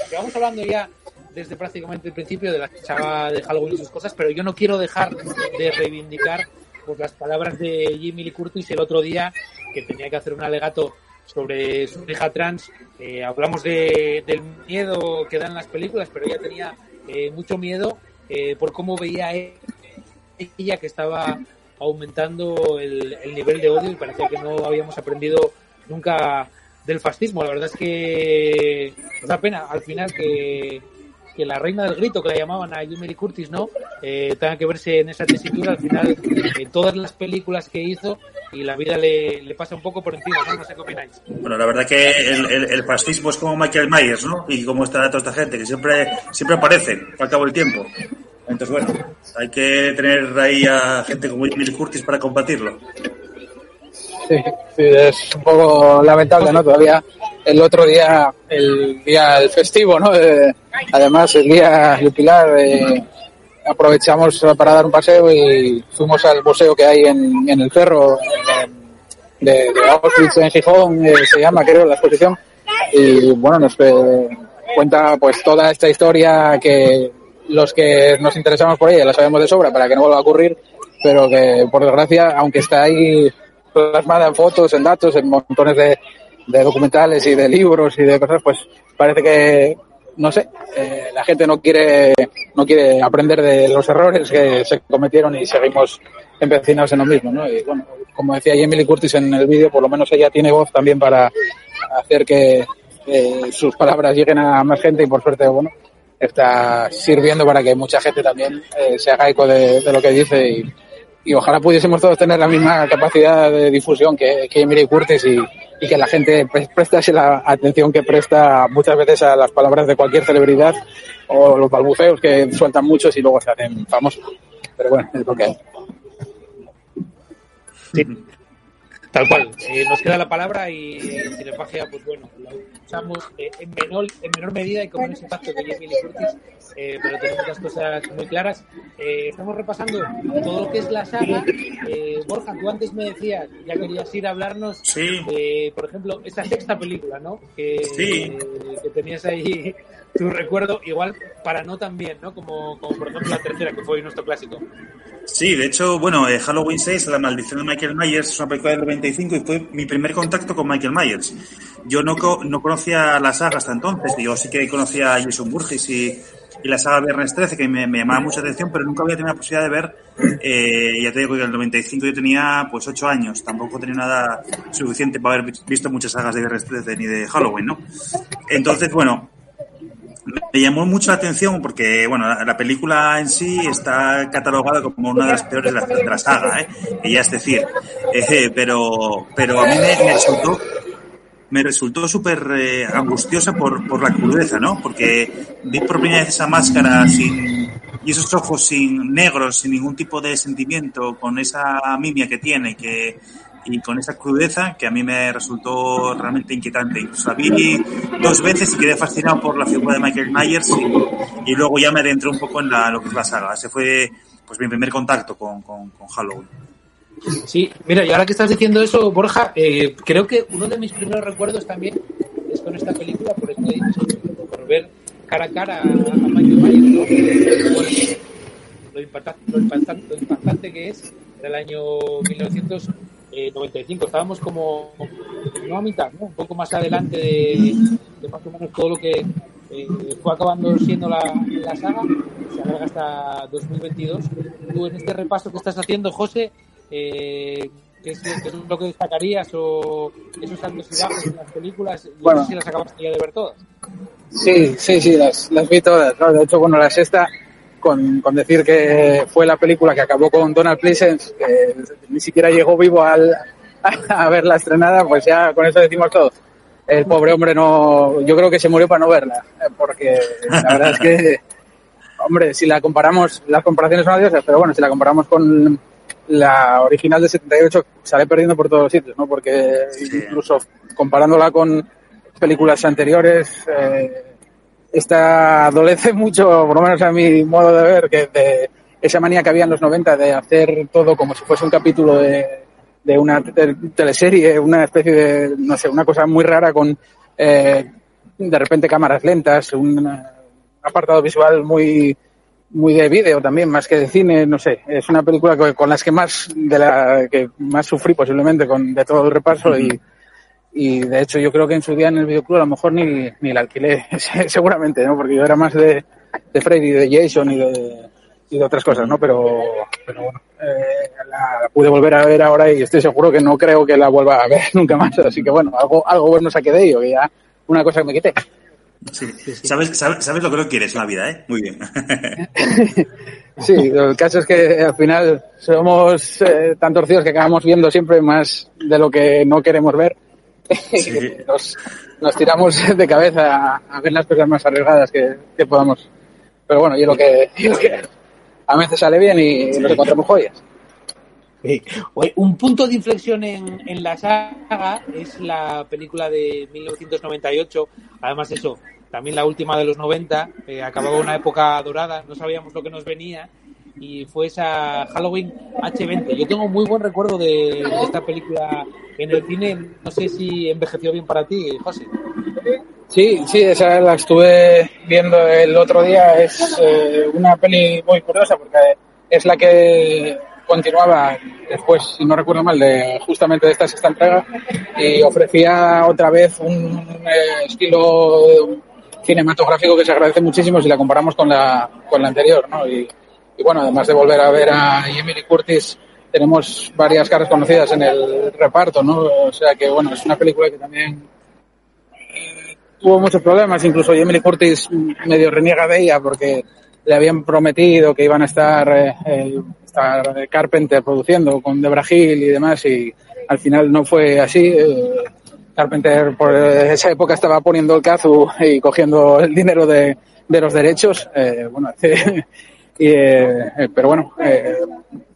Llevamos hablando ya desde prácticamente el principio de la saga de Halloween y sus cosas, pero yo no quiero dejar de reivindicar pues, las palabras de Jimmy Lee Curtis el otro día, que tenía que hacer un alegato sobre su hija trans. Eh, hablamos de, del miedo que dan las películas, pero ella tenía eh, mucho miedo eh, por cómo veía e- ella que estaba aumentando el, el nivel de odio y parecía que no habíamos aprendido nunca del fascismo. La verdad es que da pena al final que, la reina del grito, que la llamaban a Lee Curtis, ¿no? Eh, tenga que verse en esa tesitura al final en todas las películas que hizo y la vida le, pasa un poco por encima, ¿no? Sé qué opináis. Bueno, la verdad que el, el, el fascismo es como Michael Myers, ¿no? Y como está toda esta gente, que siempre, siempre aparecen al cabo del tiempo. Entonces, bueno, hay que tener ahí a gente como Lee Curtis para combatirlo. Sí, sí, es un poco lamentable, ¿no? Todavía el otro día, el día el festivo, ¿no? Eh, además, el día jubilar, eh, aprovechamos para dar un paseo y fuimos al museo que hay en, en el cerro de, de Auschwitz en Gijón, eh, se llama, creo, la exposición. Y bueno, nos eh, cuenta pues toda esta historia que los que nos interesamos por ella la sabemos de sobra para que no vuelva a ocurrir, pero que por desgracia, aunque está ahí plasmada en fotos, en datos, en montones de, de documentales y de libros y de cosas, pues parece que, no sé, eh, la gente no quiere, no quiere aprender de los errores que se cometieron y seguimos empecinados en lo mismo, ¿no? Y bueno, como decía Lee Curtis en el vídeo, por lo menos ella tiene voz también para hacer que eh, sus palabras lleguen a más gente y por suerte, bueno, está sirviendo para que mucha gente también eh, se haga eco de, lo que dice y, ojalá pudiésemos todos tener la misma capacidad de difusión que, que Curtis y, que la gente pre- prestase la atención que presta muchas veces a las palabras de cualquier celebridad o los balbuceos que sueltan muchos y luego se hacen famosos. Pero bueno, es lo que hay. Sí, tal cual. Eh, nos queda la palabra y Cinefagia, pues bueno, la usamos eh, en, menor, en menor medida y con menos impacto que Jamie Lee Curtis, eh, pero tenemos las cosas muy claras. Eh, estamos repasando todo lo que es la saga. Eh, Borja, tú antes me decías, ya querías ir a hablarnos, de, por ejemplo, esta sexta película, ¿no? Que, Sí. que tenías ahí tu recuerdo, igual para no tan bien, ¿no? Como, como por ejemplo la tercera, que fue nuestro clásico. Sí, de hecho, bueno, eh, Halloween 6, La maldición de Michael Myers, es una película del 95 y fue mi primer contacto con Michael Myers. Yo no, no conocía la saga hasta entonces, yo sí que conocía a Jason Burgess y, y la saga Viernes 13, que me, me llamaba mucha atención, pero nunca había tenido la posibilidad de ver, eh, ya te digo que en el 95 yo tenía pues 8 años, tampoco tenía nada suficiente para haber visto muchas sagas de Viernes 13 ni de Halloween, ¿no? Entonces, bueno, me llamó mucho la atención porque, bueno, la, la película en sí está catalogada como una de las peores de la, saga, ¿eh? Y ya es decir, eh, pero, pero a mí me, me resultó me resultó súper eh, angustiosa por, por la crudeza, ¿no? Porque vi por primera vez esa máscara sin y esos ojos sin negros, sin ningún tipo de sentimiento, con esa mimia que tiene, que y con esa crudeza que a mí me resultó realmente inquietante. Incluso la vi dos veces y quedé fascinado por la figura de Michael Myers y, luego ya me adentré un poco en la, lo que es la saga. Ese fue pues mi primer contacto con, con, Halloween. Sí, mira, y ahora que estás diciendo eso, Borja, eh, creo que uno de mis primeros recuerdos también es con esta película, por dicho, por ver cara a cara a, Michael Myers, ¿no? Lo, impactante, lo, impactante, que es del año 1995. Estábamos como, no a mitad, ¿no? un poco más adelante de, de más o menos todo lo que eh, fue acabando siendo la, la saga, se alarga hasta 2022. Tú en este repaso que estás haciendo, José, eh, ¿qué, es, qué es lo que destacarías o esos altos y bajos en las películas? Yo Bueno. no sé si las acabaste ya de ver todas. Sí, sí, sí, las, las vi todas. ¿no? De hecho, bueno, la sexta, con, con decir que fue la película que acabó con Donald Pleasence, que ni siquiera llegó vivo al, a verla estrenada, pues ya con eso decimos todo. El pobre hombre no, yo creo que se murió para no verla, eh, porque la verdad es que, hombre, si la comparamos, las comparaciones son odiosas, pero bueno, si la comparamos con la original de 78, sale perdiendo por todos los sitios, ¿no? Porque incluso comparándola con películas anteriores, eh, esta adolece mucho, por lo menos a mi modo de ver, que de esa manía que había en los 90 de hacer todo como si fuese un capítulo de, de una te- teleserie, una especie de, no sé, una cosa muy rara con eh, de repente cámaras lentas, un apartado visual muy muy de vídeo también, más que de cine, no sé. Es una película con las que más de la que más sufrí posiblemente con de todo el repaso y, y de hecho yo creo que en su día en el videoclub a lo mejor ni, ni la alquilé seguramente, ¿no? Porque yo era más de, de Freddy, de Jason y de, y de otras cosas, ¿no? Pero, pero bueno, eh, la pude volver a ver ahora y estoy seguro que no creo que la vuelva a ver nunca más. Así que bueno, algo, algo bueno saqué de ello, que ya una cosa que me quité. Sí. ¿Sabes, sabes, sabes lo que no quieres en la vida, ¿eh? Muy bien. Sí, el caso es que al final somos eh, tan torcidos que acabamos viendo siempre más de lo que no queremos ver. nos, nos tiramos de cabeza a, ver las cosas más arriesgadas que, que podamos. Pero bueno, yo lo que, yo lo que a veces sale bien y nos encontramos joyas. Sí. Un punto de inflexión en, en la saga es la película de 1998. Además, eso, también la última de los 90. eh, acababa una época dorada, no sabíamos lo que nos venía. Y fue esa Halloween H20. Yo tengo muy buen recuerdo de, esta película en el cine. No sé si envejeció bien para ti, José. Sí, sí, esa la estuve viendo el otro día. Es eh, una peli muy curiosa porque es la que continuaba después, si no recuerdo mal, de justamente de esta sexta entrega y ofrecía otra vez un eh, estilo cinematográfico que se agradece muchísimo si la comparamos con la, con la anterior, ¿no? Y, y bueno, además de volver a ver a Emily Curtis, tenemos varias caras conocidas en el reparto, ¿no? O sea que bueno, es una película que también tuvo muchos problemas, incluso Lee Curtis medio reniega de ella porque le habían prometido que iban a estar, eh, eh, estar Carpenter produciendo con Debra Hill y demás y al final no fue así. Eh, Carpenter por esa época estaba poniendo el cazu y cogiendo el dinero de, de los derechos. Eh, bueno, eh, eh, pero bueno, eh,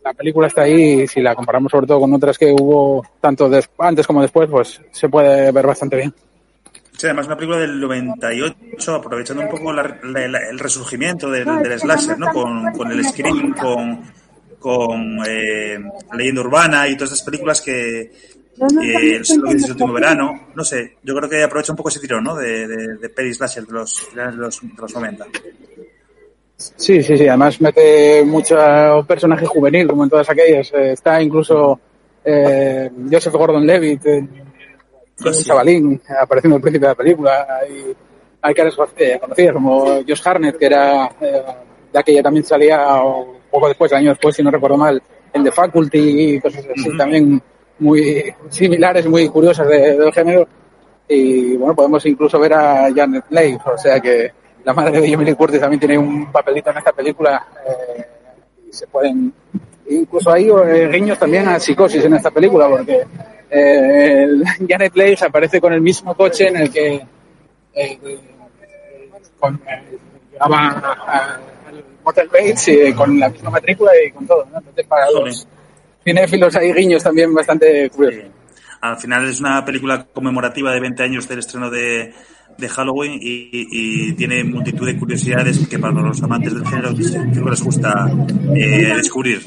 la película está ahí y si la comparamos sobre todo con otras que hubo tanto antes como después, pues se puede ver bastante bien. Sí, además una película del 98, aprovechando un poco el resurgimiento del, slasher, ¿no? Con, con el Scream, con, con eh, Leyenda Urbana y todas esas películas que el último verano, no sé, yo creo que aprovecha un poco ese tirón, ¿no? De, de, de slasher de los, de los, de los 90. Sí, sí, sí. Además mete mucho personaje juvenil, como en todas aquellas. Eh, está incluso eh, Joseph Gordon-Levitt, eh, un chavalín, apareciendo al principio de la película. Hay, hay caras eh, conocidas como Josh Harnett, que era eh, de aquella también salía o poco después, años después, si no recuerdo mal, en The Faculty y cosas así también muy similares, muy curiosas de- del género. Y bueno, podemos incluso ver a Janet Leigh, o sea que la madre de Lee Curtis también tiene un papelito en esta película. eh, y se pueden. Incluso hay eh, guiños también a psicosis en esta película, porque eh, el Janet Leigh aparece con el mismo coche en el que eh, con, llevaba a- al Motel Bates y con la misma matrícula y con todo. ¿no? Entonces, para los cinéfilos hay guiños también bastante curiosos. Al final es una película conmemorativa de 20 años del estreno de, de Halloween y, tiene multitud de curiosidades que para los amantes del género les gusta eh, descubrir.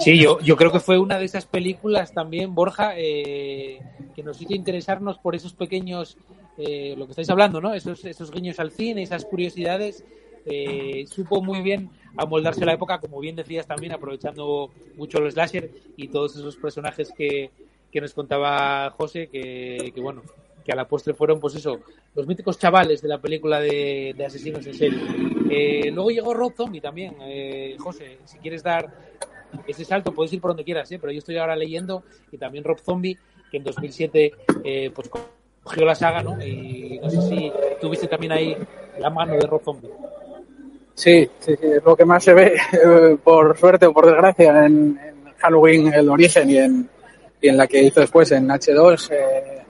Sí, yo, yo creo que fue una de esas películas también, Borja, eh, que nos hizo interesarnos por esos pequeños, eh, lo que estáis hablando, ¿no? Esos, esos guiños al cine, esas curiosidades. eh, supo muy bien amoldarse a la época, como bien decías también, aprovechando mucho los slasher y todos esos personajes que, que nos contaba José, que bueno, que a la postre fueron, pues eso, los míticos chavales de la película de, asesinos en serie. Eh, luego llegó Rob Zombie también, eh, José, si quieres dar ese salto puedes ir por donde quieras, ¿eh? pero yo estoy ahora leyendo y también Rob Zombie, que en 2007 eh, pues cogió la saga, ¿no? Y no sé si tuviste también ahí la mano de Rob Zombie. Sí, sí, sí, es lo que más se ve, eh, por suerte o por desgracia, en, en Halloween el origen y en, y en la que hizo después en H2. eh,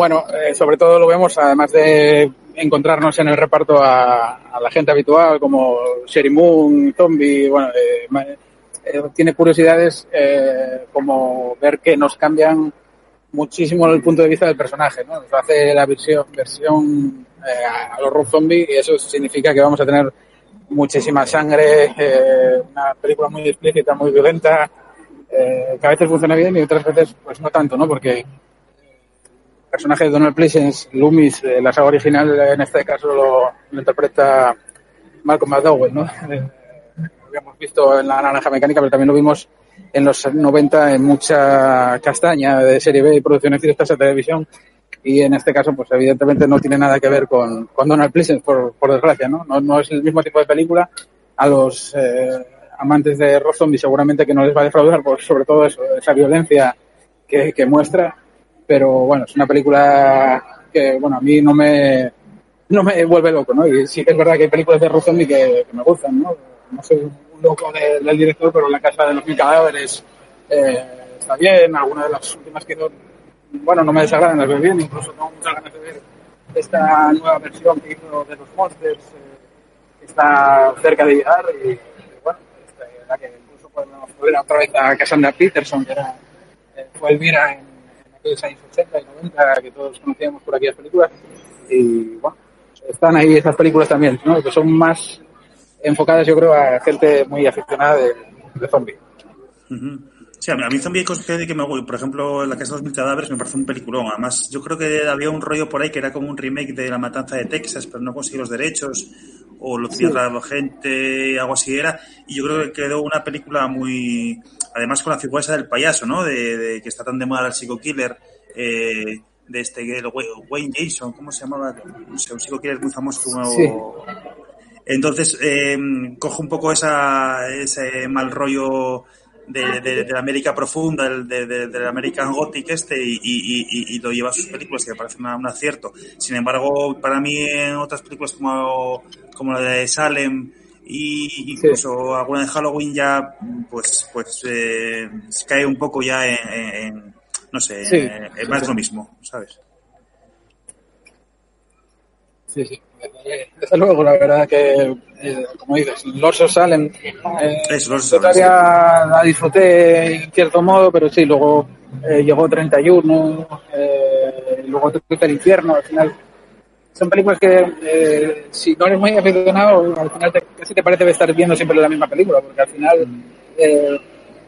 bueno, eh, sobre todo lo vemos, además de encontrarnos en el reparto a, la gente habitual como Sherry Moon, Zombie, bueno, eh, eh, tiene curiosidades eh, como ver que nos cambian muchísimo el punto de vista del personaje, ¿no? Nos hace la versión, versión eh, a los Rob Zombie y eso significa que vamos a tener muchísima sangre, una película muy explícita, muy violenta, que a veces funciona bien y otras veces pues no tanto, ¿no? Porque personaje de Donald Pleasence, Loomis, de la saga original, en este caso lo, lo interpreta Malcolm McDowell, ¿no? Eh, lo habíamos visto en La Naranja Mecánica, pero también lo vimos en los 90 en mucha castaña de serie B y producciones directas de televisión. Y en este caso, pues evidentemente no tiene nada que ver con, con Donald Pleasence, por, por desgracia, ¿no? ¿no? No es el mismo tipo de película. A los eh, amantes de Rob Zombie seguramente que no les va a defraudar por sobre todo eso, esa violencia que, que muestra. Pero bueno, es una película que, bueno, a mí no me, no me vuelve loco, ¿no? Y sí que es verdad que hay películas de Rob que, me gustan, ¿no? No soy un loco de- del director, pero La Casa de los Mil Cadáveres eh, está bien. Algunas de las últimas que hizo, bueno, no me desagradan, las veo bien. Incluso tengo muchas ganas de ver esta nueva versión que hizo de los Monsters. eh, está cerca de llegar y, bueno, este, la que incluso podemos volver otra vez a Cassandra Peterson, que era, eh, fue Elvira en, aquellos años 80 y 90, que todos conocíamos por aquellas películas. Y bueno, están ahí esas películas también, ¿no? que son más enfocadas, yo creo, a gente muy aficionada de, de zombie. Ujú. Sí, a mí, hay cosas que, me voy. Por ejemplo, La Casa de los Mil Cadáveres me parece un peliculón. Además, yo creo que había un rollo por ahí que era como un remake de La Matanza de Texas, pero no conseguí los derechos. O lo Sí. otra gente, algo así era. Y yo creo que quedó una película muy. Además, con la figura esa del payaso, ¿no? De, de que está tan de moda el psico killer. Eh, de este, el Wa- Wayne Jason, ¿cómo se llamaba? No sé, un psico killer muy famoso como. Sí. Entonces, eh, cojo un poco esa, ese mal rollo de, de- de la América profunda, del de, de- del American Gothic este, y, y- y- y lo lleva a sus películas, que me parece una- un acierto. Sin embargo, para mí en otras películas como, como la de Salem y incluso alguna de Halloween ya, pues, pues eh, se cae un poco ya en, no sé, Sí. en, en más de lo mismo, ¿sabes? Sí, sí. Desde luego, la verdad que, eh, como dices, los. Eh, yo Osos Salen, todavía la disfruté en cierto modo, pero sí, luego eh, llegó 31, eh, luego Twitter el infierno, al final. Son películas que, eh, si no eres muy aficionado, al final te, casi te parece estar viendo siempre la misma película, porque al final eh,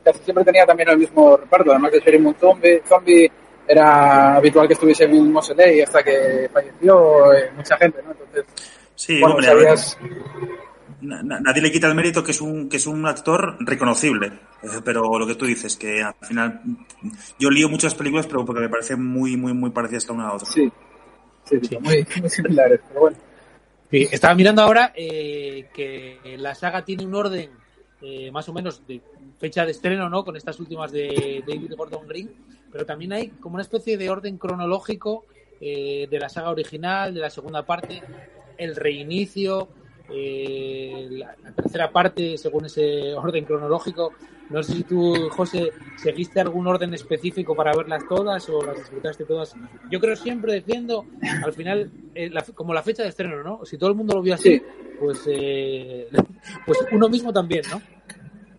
casi siempre tenía también el mismo reparto, además de ser un zombie, zombie era habitual que estuviese en Moseley hasta que falleció eh, mucha gente, ¿no? Entonces, Sí, bueno, hombre, a ver, sabías- na- nadie le quita el mérito que es un que es un actor reconocible, Eh, pero lo que tú dices que al final yo lío muchas películas, pero porque me parecen muy muy muy parecidas la una a la otra. Sí, sí, sí, Muy, muy similares, pero bueno. Sí, estaba mirando ahora eh, que la saga tiene un orden eh, más o menos de fecha de estreno, ¿no? Con estas últimas de David Gordon Green, pero también hay como una especie de orden cronológico eh, de la saga original, de la segunda parte, el reinicio, eh, la, la tercera parte según ese orden cronológico. No sé si tú, José, seguiste algún orden específico para verlas todas o las disfrutaste todas. Yo creo siempre defiendo, al final, eh, la- como la fecha de estreno, ¿no? Si todo el mundo lo vio así, Sí. pues, eh, pues uno mismo también, ¿no?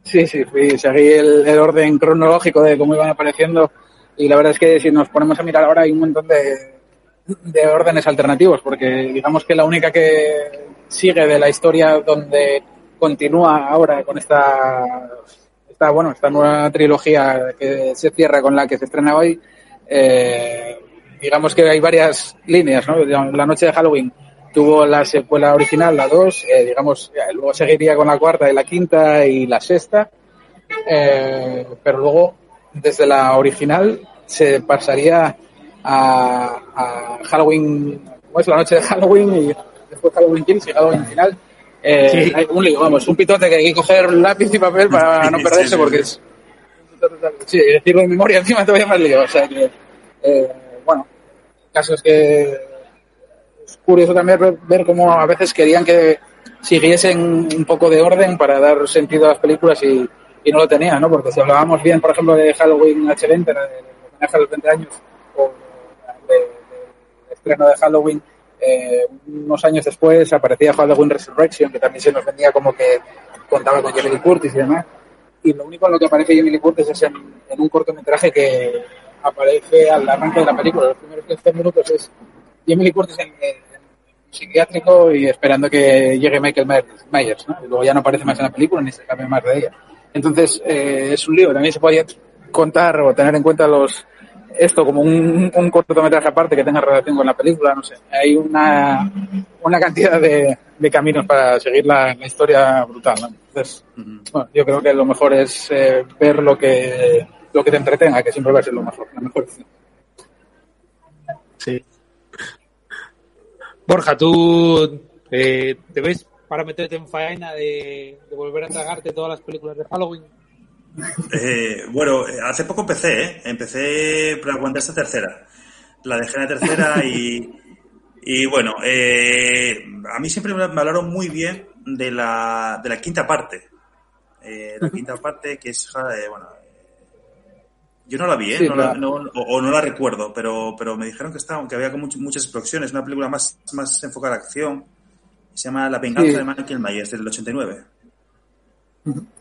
Sí, sí, fui, seguí el, el orden cronológico de cómo iban apareciendo y la verdad es que si nos ponemos a mirar ahora hay un montón de, de órdenes alternativos porque digamos que la única que sigue de la historia donde continúa ahora con esta, esta bueno esta nueva trilogía que se cierra con la que se estrena hoy eh, digamos que hay varias líneas ¿no? La noche de Halloween tuvo la secuela original, la 2, eh, digamos, luego seguiría con la cuarta y la quinta y la sexta, eh, pero luego desde la original se pasaría a, a Halloween, ¿cómo es? La noche de Halloween y después Halloween Kills y Halloween final. Eh, Sí. hay un lío, vamos, un pitote que hay que coger lápiz y papel para no perderse sí, sí. porque es... Sí, decirlo de memoria encima todavía más lío, o sea que, eh, bueno, casos que es curioso también ver cómo a veces querían que siguiesen un poco de orden para dar sentido a las películas y, y no lo tenían, ¿no? Porque si hablábamos bien, por ejemplo, de Halloween H20, la de homenaje a los 20 años, o de- estreno de Halloween, eh, unos años después aparecía Halloween Resurrection, que también se nos vendía como que contaba con Jamie Curtis y demás. Y lo único en lo que aparece Jamie Curtis es en, un cortometraje que aparece al arranque de la película. Los primeros 15 minutos es Jamie Curtis en, en- en psiquiátrico y esperando que llegue Michael Myers, ¿no? Y luego ya no aparece más en la película ni se sabe más de ella. Entonces, eh, es un lío. También se podía contar o tener en cuenta los esto como un, un cortometraje aparte que tenga relación con la película, no sé. Hay una, una cantidad de, de caminos para seguir la, la historia brutal, ¿no? Entonces, bueno, yo creo que lo mejor es eh, ver lo que lo que te entretenga, que siempre va a ser lo mejor, la mejor. Sí. Borja, tú eh, te ves para meterte en faena de, de volver a tragarte todas las películas de Halloween. Eh, bueno, eh, hace poco empecé, ¿eh? Empecé, pero aguanté esta tercera. La dejé en la tercera y, y bueno, eh, a mí siempre me hablaron muy bien de la, de la quinta parte. Eh, la quinta parte que es, eh, bueno, yo no la vi, ¿eh? Sí, No la- la- no- o, o no la recuerdo, pero, pero me dijeron que estaba, que había como much- muchas explosiones, una película más, más enfocada a la acción. Se llama La venganza Sí. de Michael Myers, del 89.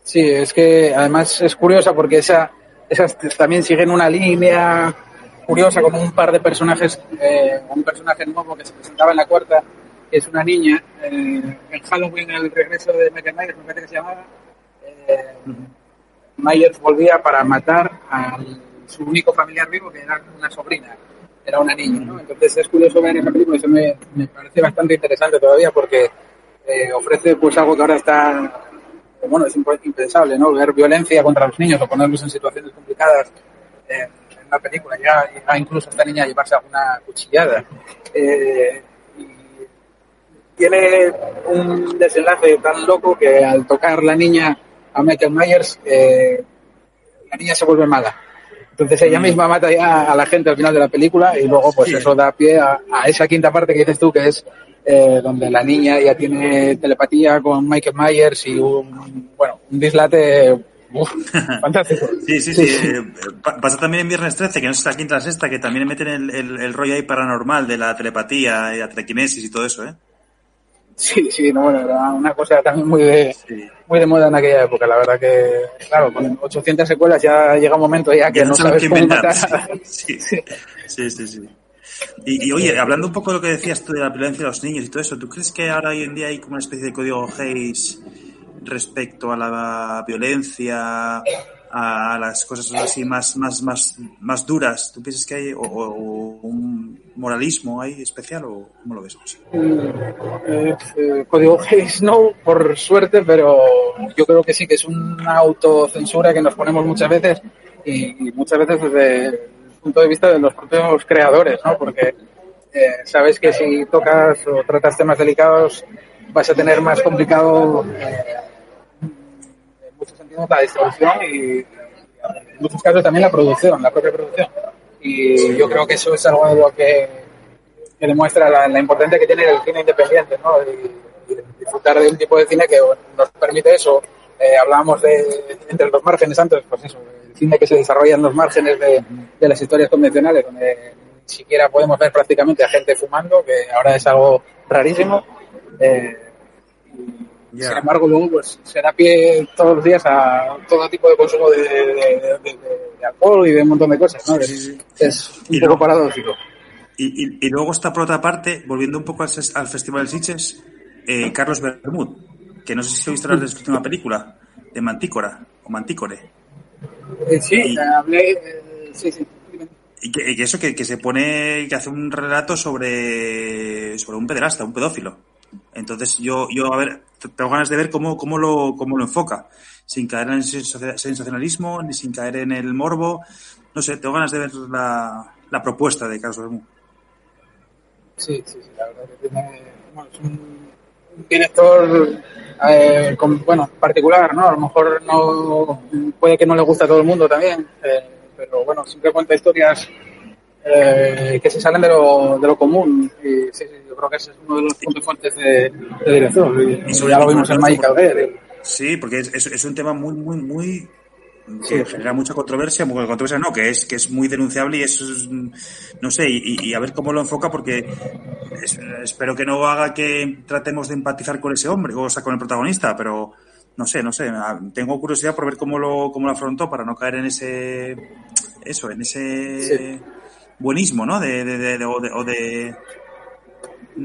Sí, es que además es curiosa porque esa, esas también siguen una línea curiosa con un par de personajes, eh, un personaje nuevo que se presentaba en la cuarta, que es una niña, eh, en Halloween el regreso de Michael Myers, me parece que se llamaba, eh, Myers volvía para matar a su único familiar vivo, que era una sobrina, era una niña, ¿no? Entonces es curioso ver esa película, eso me, me parece bastante interesante todavía porque eh, ofrece pues algo que ahora está bueno, es imp- impensable, ¿no? Ver violencia contra los niños o ponerlos en situaciones complicadas en una película. Ya, ya incluso esta niña llevarse alguna cuchillada. Eh, y tiene un desenlace tan loco que al tocar la niña a Michael Myers, eh, la niña se vuelve mala. Entonces ella misma mata ya a la gente al final de la película y luego pues Sí. eso da pie a, a esa quinta parte que dices tú que es eh, donde la niña ya tiene telepatía con Michael Myers y un, bueno, un dislate uf, fantástico. Sí, sí, sí. eh, pa- pasa también en Viernes 13, que no es la quinta la sexta, que también meten el, el, el rollo ahí paranormal de la telepatía y la telequinesis y todo eso, ¿eh? Sí, sí, no, bueno, era una cosa también muy de, muy de moda en aquella época. La verdad que, claro, con 800 secuelas ya llega un momento ya que Ya no saben sabes cómo matar. Sí, sí, sí, sí, sí. Y, y, oye, hablando un poco de lo que decías tú de la violencia de los niños y todo eso, ¿tú crees que ahora hoy en día hay como una especie de código Hayes respecto a la violencia, a las cosas así más, más, más, más duras? ¿Tú piensas que hay o, o- un moralismo ahí especial o cómo lo ves? Eh, eh, código Hayes no, por suerte, pero yo creo que sí que es una autocensura que nos ponemos muchas veces y, y muchas veces desde el punto de vista de los propios creadores, ¿no? Porque eh, sabes que si tocas o tratas temas delicados vas a tener más complicado la distribución y en muchos casos también la producción, la propia producción. Y yo creo que eso es algo de lo que que demuestra la, la importancia que tiene el cine independiente, ¿no? Y, y disfrutar de un tipo de cine que nos permite eso. Eh, hablábamos de entre los márgenes antes, pues eso, el cine que se desarrolla en los márgenes de, de las historias convencionales, donde ni siquiera podemos ver prácticamente a gente fumando, que ahora es algo rarísimo. Eh, Sin embargo, luego pues se da pie todos los días a todo tipo de consumo de, de- de- de- de alcohol y de un montón de cosas, ¿no? Es, es un Y poco luego- paradójico. Y, y- y luego está por otra parte, volviendo un poco al, Festival de Sitges, eh, Carlos Bermud, que no sé si visto hablar de su última película, de Mantícora, o Mantícore. Eh, sí, hablé, eh, sí, sí. Y que, y que eso, que, que se pone, que hace un relato sobre, sobre un pederasta, un pedófilo. Entonces yo, yo a ver, tengo ganas de ver cómo, cómo, lo, cómo lo enfoca, sin caer en el sensacio- sensacionalismo, ni sin caer en el morbo. No sé, tengo ganas de ver la, la propuesta de Carlos Bermud. Sí, sí, sí, la verdad que tiene, bueno, es un director eh, bueno, particular, ¿no? A lo mejor no puede que no le guste a todo el mundo también, eh, pero bueno, siempre cuenta historias eh, que se salen de lo, de lo común y sí, sí, yo creo que ese es uno de los puntos fuertes de, de director y, Y ya lo vimos en Magical Girl. Sí, porque es, es, es un tema muy, muy, muy Sí. genera mucha controversia, muy controversia no, que es que es muy denunciable y eso es, no sé, y, y a ver cómo lo enfoca porque es- espero que no haga que tratemos de empatizar con ese hombre, o sea, con el protagonista, pero no sé, no sé, tengo curiosidad por ver cómo lo, cómo lo afrontó para no caer en ese, eso, en ese buenismo, ¿no? De, de, de- de- o de, o de,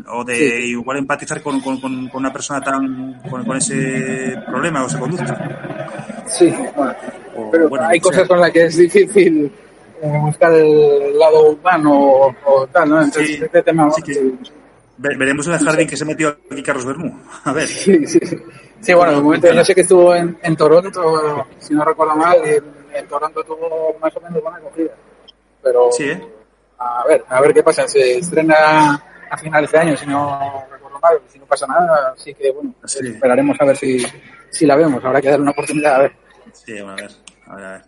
o de Sí. igual empatizar con, con, con- una persona tan, con, con ese problema o esa conducta. Sí, bueno, O, pero bueno, hay cosas con las que es difícil eh, buscar el lado humano o, o tal, ¿no? Entonces, Sí, este tema... sí que- Ve- Veremos en el jardín que se metió aquí Carlos Bermú. A ver. Sí, sí, sí. Sí, bueno, de momento yo sé que estuvo en, en Toronto, si no recuerdo mal, en, en Toronto tuvo más o menos buena acogida. Pero Sí, ¿eh? A ver, a ver qué pasa. Se estrena a finales de año, si no recuerdo mal, si no pasa nada, así que bueno, Sí. esperaremos a ver si, si la vemos. Habrá que darle una oportunidad a ver. Sí, bueno, a ver. A ver, a ver.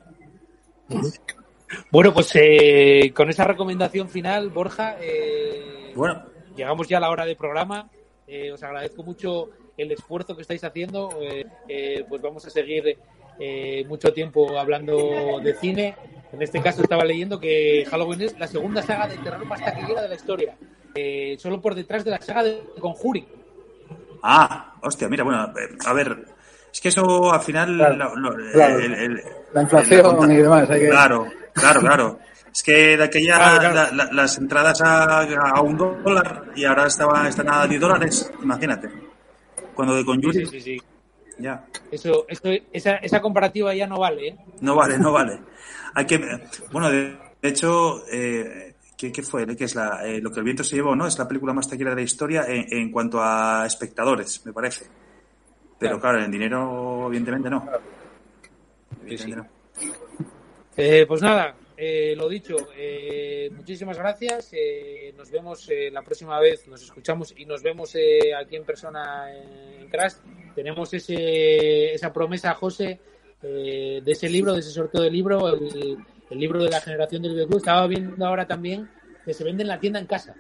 Bueno, pues eh, con esa recomendación final, Borja, eh, Bueno, llegamos ya a la hora del programa. Eh, os agradezco mucho el esfuerzo que estáis haciendo. Eh, eh, pues vamos a seguir eh, mucho tiempo hablando de cine. En este caso estaba leyendo que Halloween es la segunda saga de terror más taquillera de la historia. Eh, solo por detrás de la saga de Conjuring. Ah, hostia, mira, bueno, eh, a ver, es que eso al final... Claro, lo- lo- claro. el- el- La inflación y demás. Hay que... Claro, claro, claro. Es que de aquella Claro, claro. la- la- las entradas a, a un dólar y ahora estaba, están a 10 dólares, imagínate. Cuando de Conjuring, sí, sí, sí. Ya. Eso, eso, esa, esa comparativa ya no vale, ¿eh? No vale, no vale. Hay que, bueno, de, de hecho, eh, ¿qué, qué fue? ¿Qué es la, eh, lo que el viento se llevó, ¿no? Es la película más taquillera de la historia en, en cuanto a espectadores, me parece. Pero claro, en dinero, evidentemente no. Evidentemente no. Eh, pues nada, eh, lo dicho, eh, muchísimas gracias. eh, nos vemos la próxima vez, nos escuchamos y nos vemos eh, aquí en persona en Crash. Tenemos ese, esa promesa, José, eh, de ese libro, de ese sorteo de libro, el, el libro de la generación del videoclub. Estaba viendo ahora también que se vende en la tienda en casa.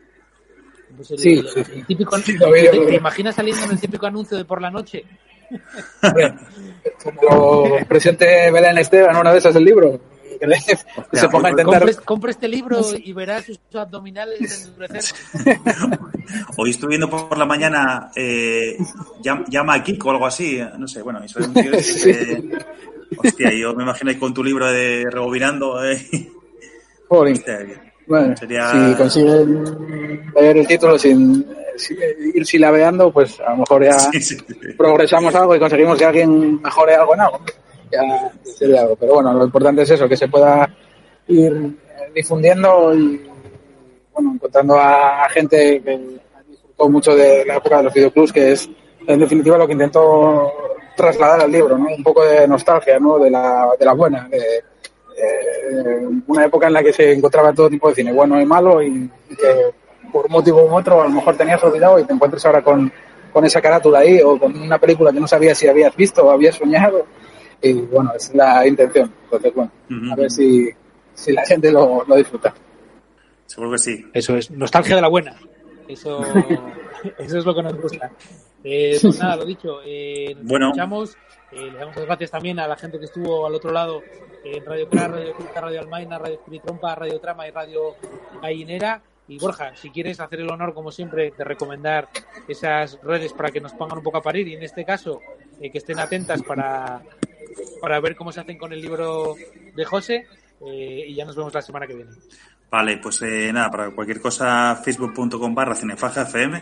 Pues el, Sí, el- el típico, Sí, lo vi, lo ¿te, imaginas saliendo en el típico anuncio de por la noche? Como presente Belén Esteban, una de esas del libro. Que le- que se ponga a intentar. Compre, compre este libro y verás sus abdominales endurecer. Hoy estuve viendo por la mañana eh, llam- llama a Kiko o algo así, no sé, bueno, eso es un tío Hostia, yo me imagino ahí con tu libro de rebobinando. Eh. Jolín. Hostia, Bueno, Sería- si consiguen leer el título sin, sin ir silabeando, pues a lo mejor ya Sí, sí, sí. progresamos algo y conseguimos que alguien mejore algo en algo. Ya sería algo. Pero bueno, lo importante es eso, que se pueda ir difundiendo y bueno, encontrando a gente que disfrutó mucho de la época de los videoclubs, que es en definitiva lo que intentó trasladar al libro, ¿no? Un poco de nostalgia, ¿no? De la, de la buena, de, eh, una época en la que se encontraba todo tipo de cine, bueno y malo, y, y que por un motivo u otro a lo mejor tenías olvidado y te encuentras ahora con, con esa carátula ahí o con una película que no sabías si habías visto o habías soñado. Y bueno, esa es la intención. Entonces, bueno, a ver si, si la gente lo, lo disfruta. Seguro que sí. Eso es, nostalgia de la buena. Eso, eso es lo que nos gusta. Eh, pues nada, lo dicho, eh, nos Bueno. escuchamos. Eh, le damos las gracias también a la gente que estuvo al otro lado en Radio Crash, Radio Culta, Radio Almaina, Radio Espiritrompa, Radio Trama y Radio Gallinera. Y Borja, si quieres hacer el honor, como siempre, de recomendar esas redes para que nos pongan un poco a parir y en este caso eh, que estén atentas para, para ver cómo se hacen con el libro de José eh, y ya nos vemos la semana que viene. Vale, pues eh, nada, para cualquier cosa, facebook.com barra cinefajafm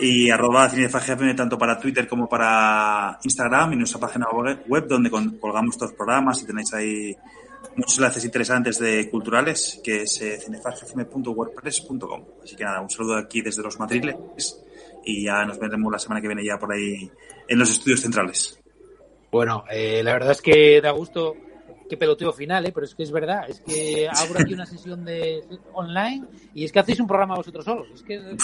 y arroba cinefajafm tanto para Twitter como para Instagram y nuestra página web donde colgamos todos los programas y tenéis ahí muchos enlaces interesantes de culturales que es eh, cinefajafm.wordpress.com. Así que nada, un saludo aquí desde los Madriles y ya nos veremos la semana que viene ya por ahí en los estudios centrales. Bueno, eh, la verdad es que da gusto qué peloteo final, ¿eh? pero es que es verdad, es que abro aquí una sesión de online y es que hacéis un programa vosotros solos. Es que.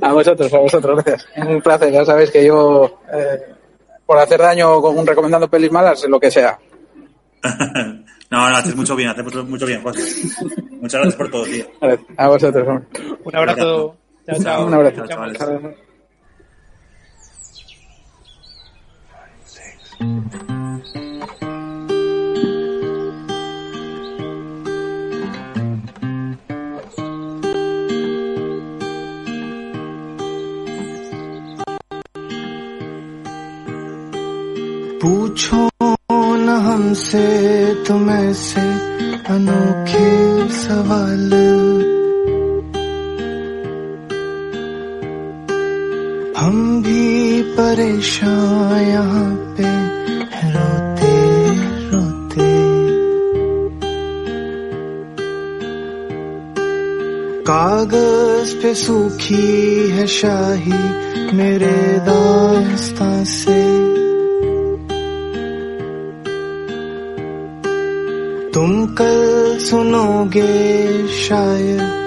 A vosotros, a vosotros, gracias. Es un placer, ya sabéis que yo, eh, por hacer daño con un recomendando pelis malas, lo que sea. No, no, haces mucho bien, haces mucho, bien, José. Muchas gracias por todo, tío. A vosotros, hombre. Un abrazo. Chao, chao. Un abrazo. Chao, पूछो न हमसे तुम ऐसे अनोखे सवाल। हम भी परेशान यहाँ पे रोते रोते। कागज़ पे सूखी है शाही मेरे दास्तां से। तुम कल सुनोगे शायद।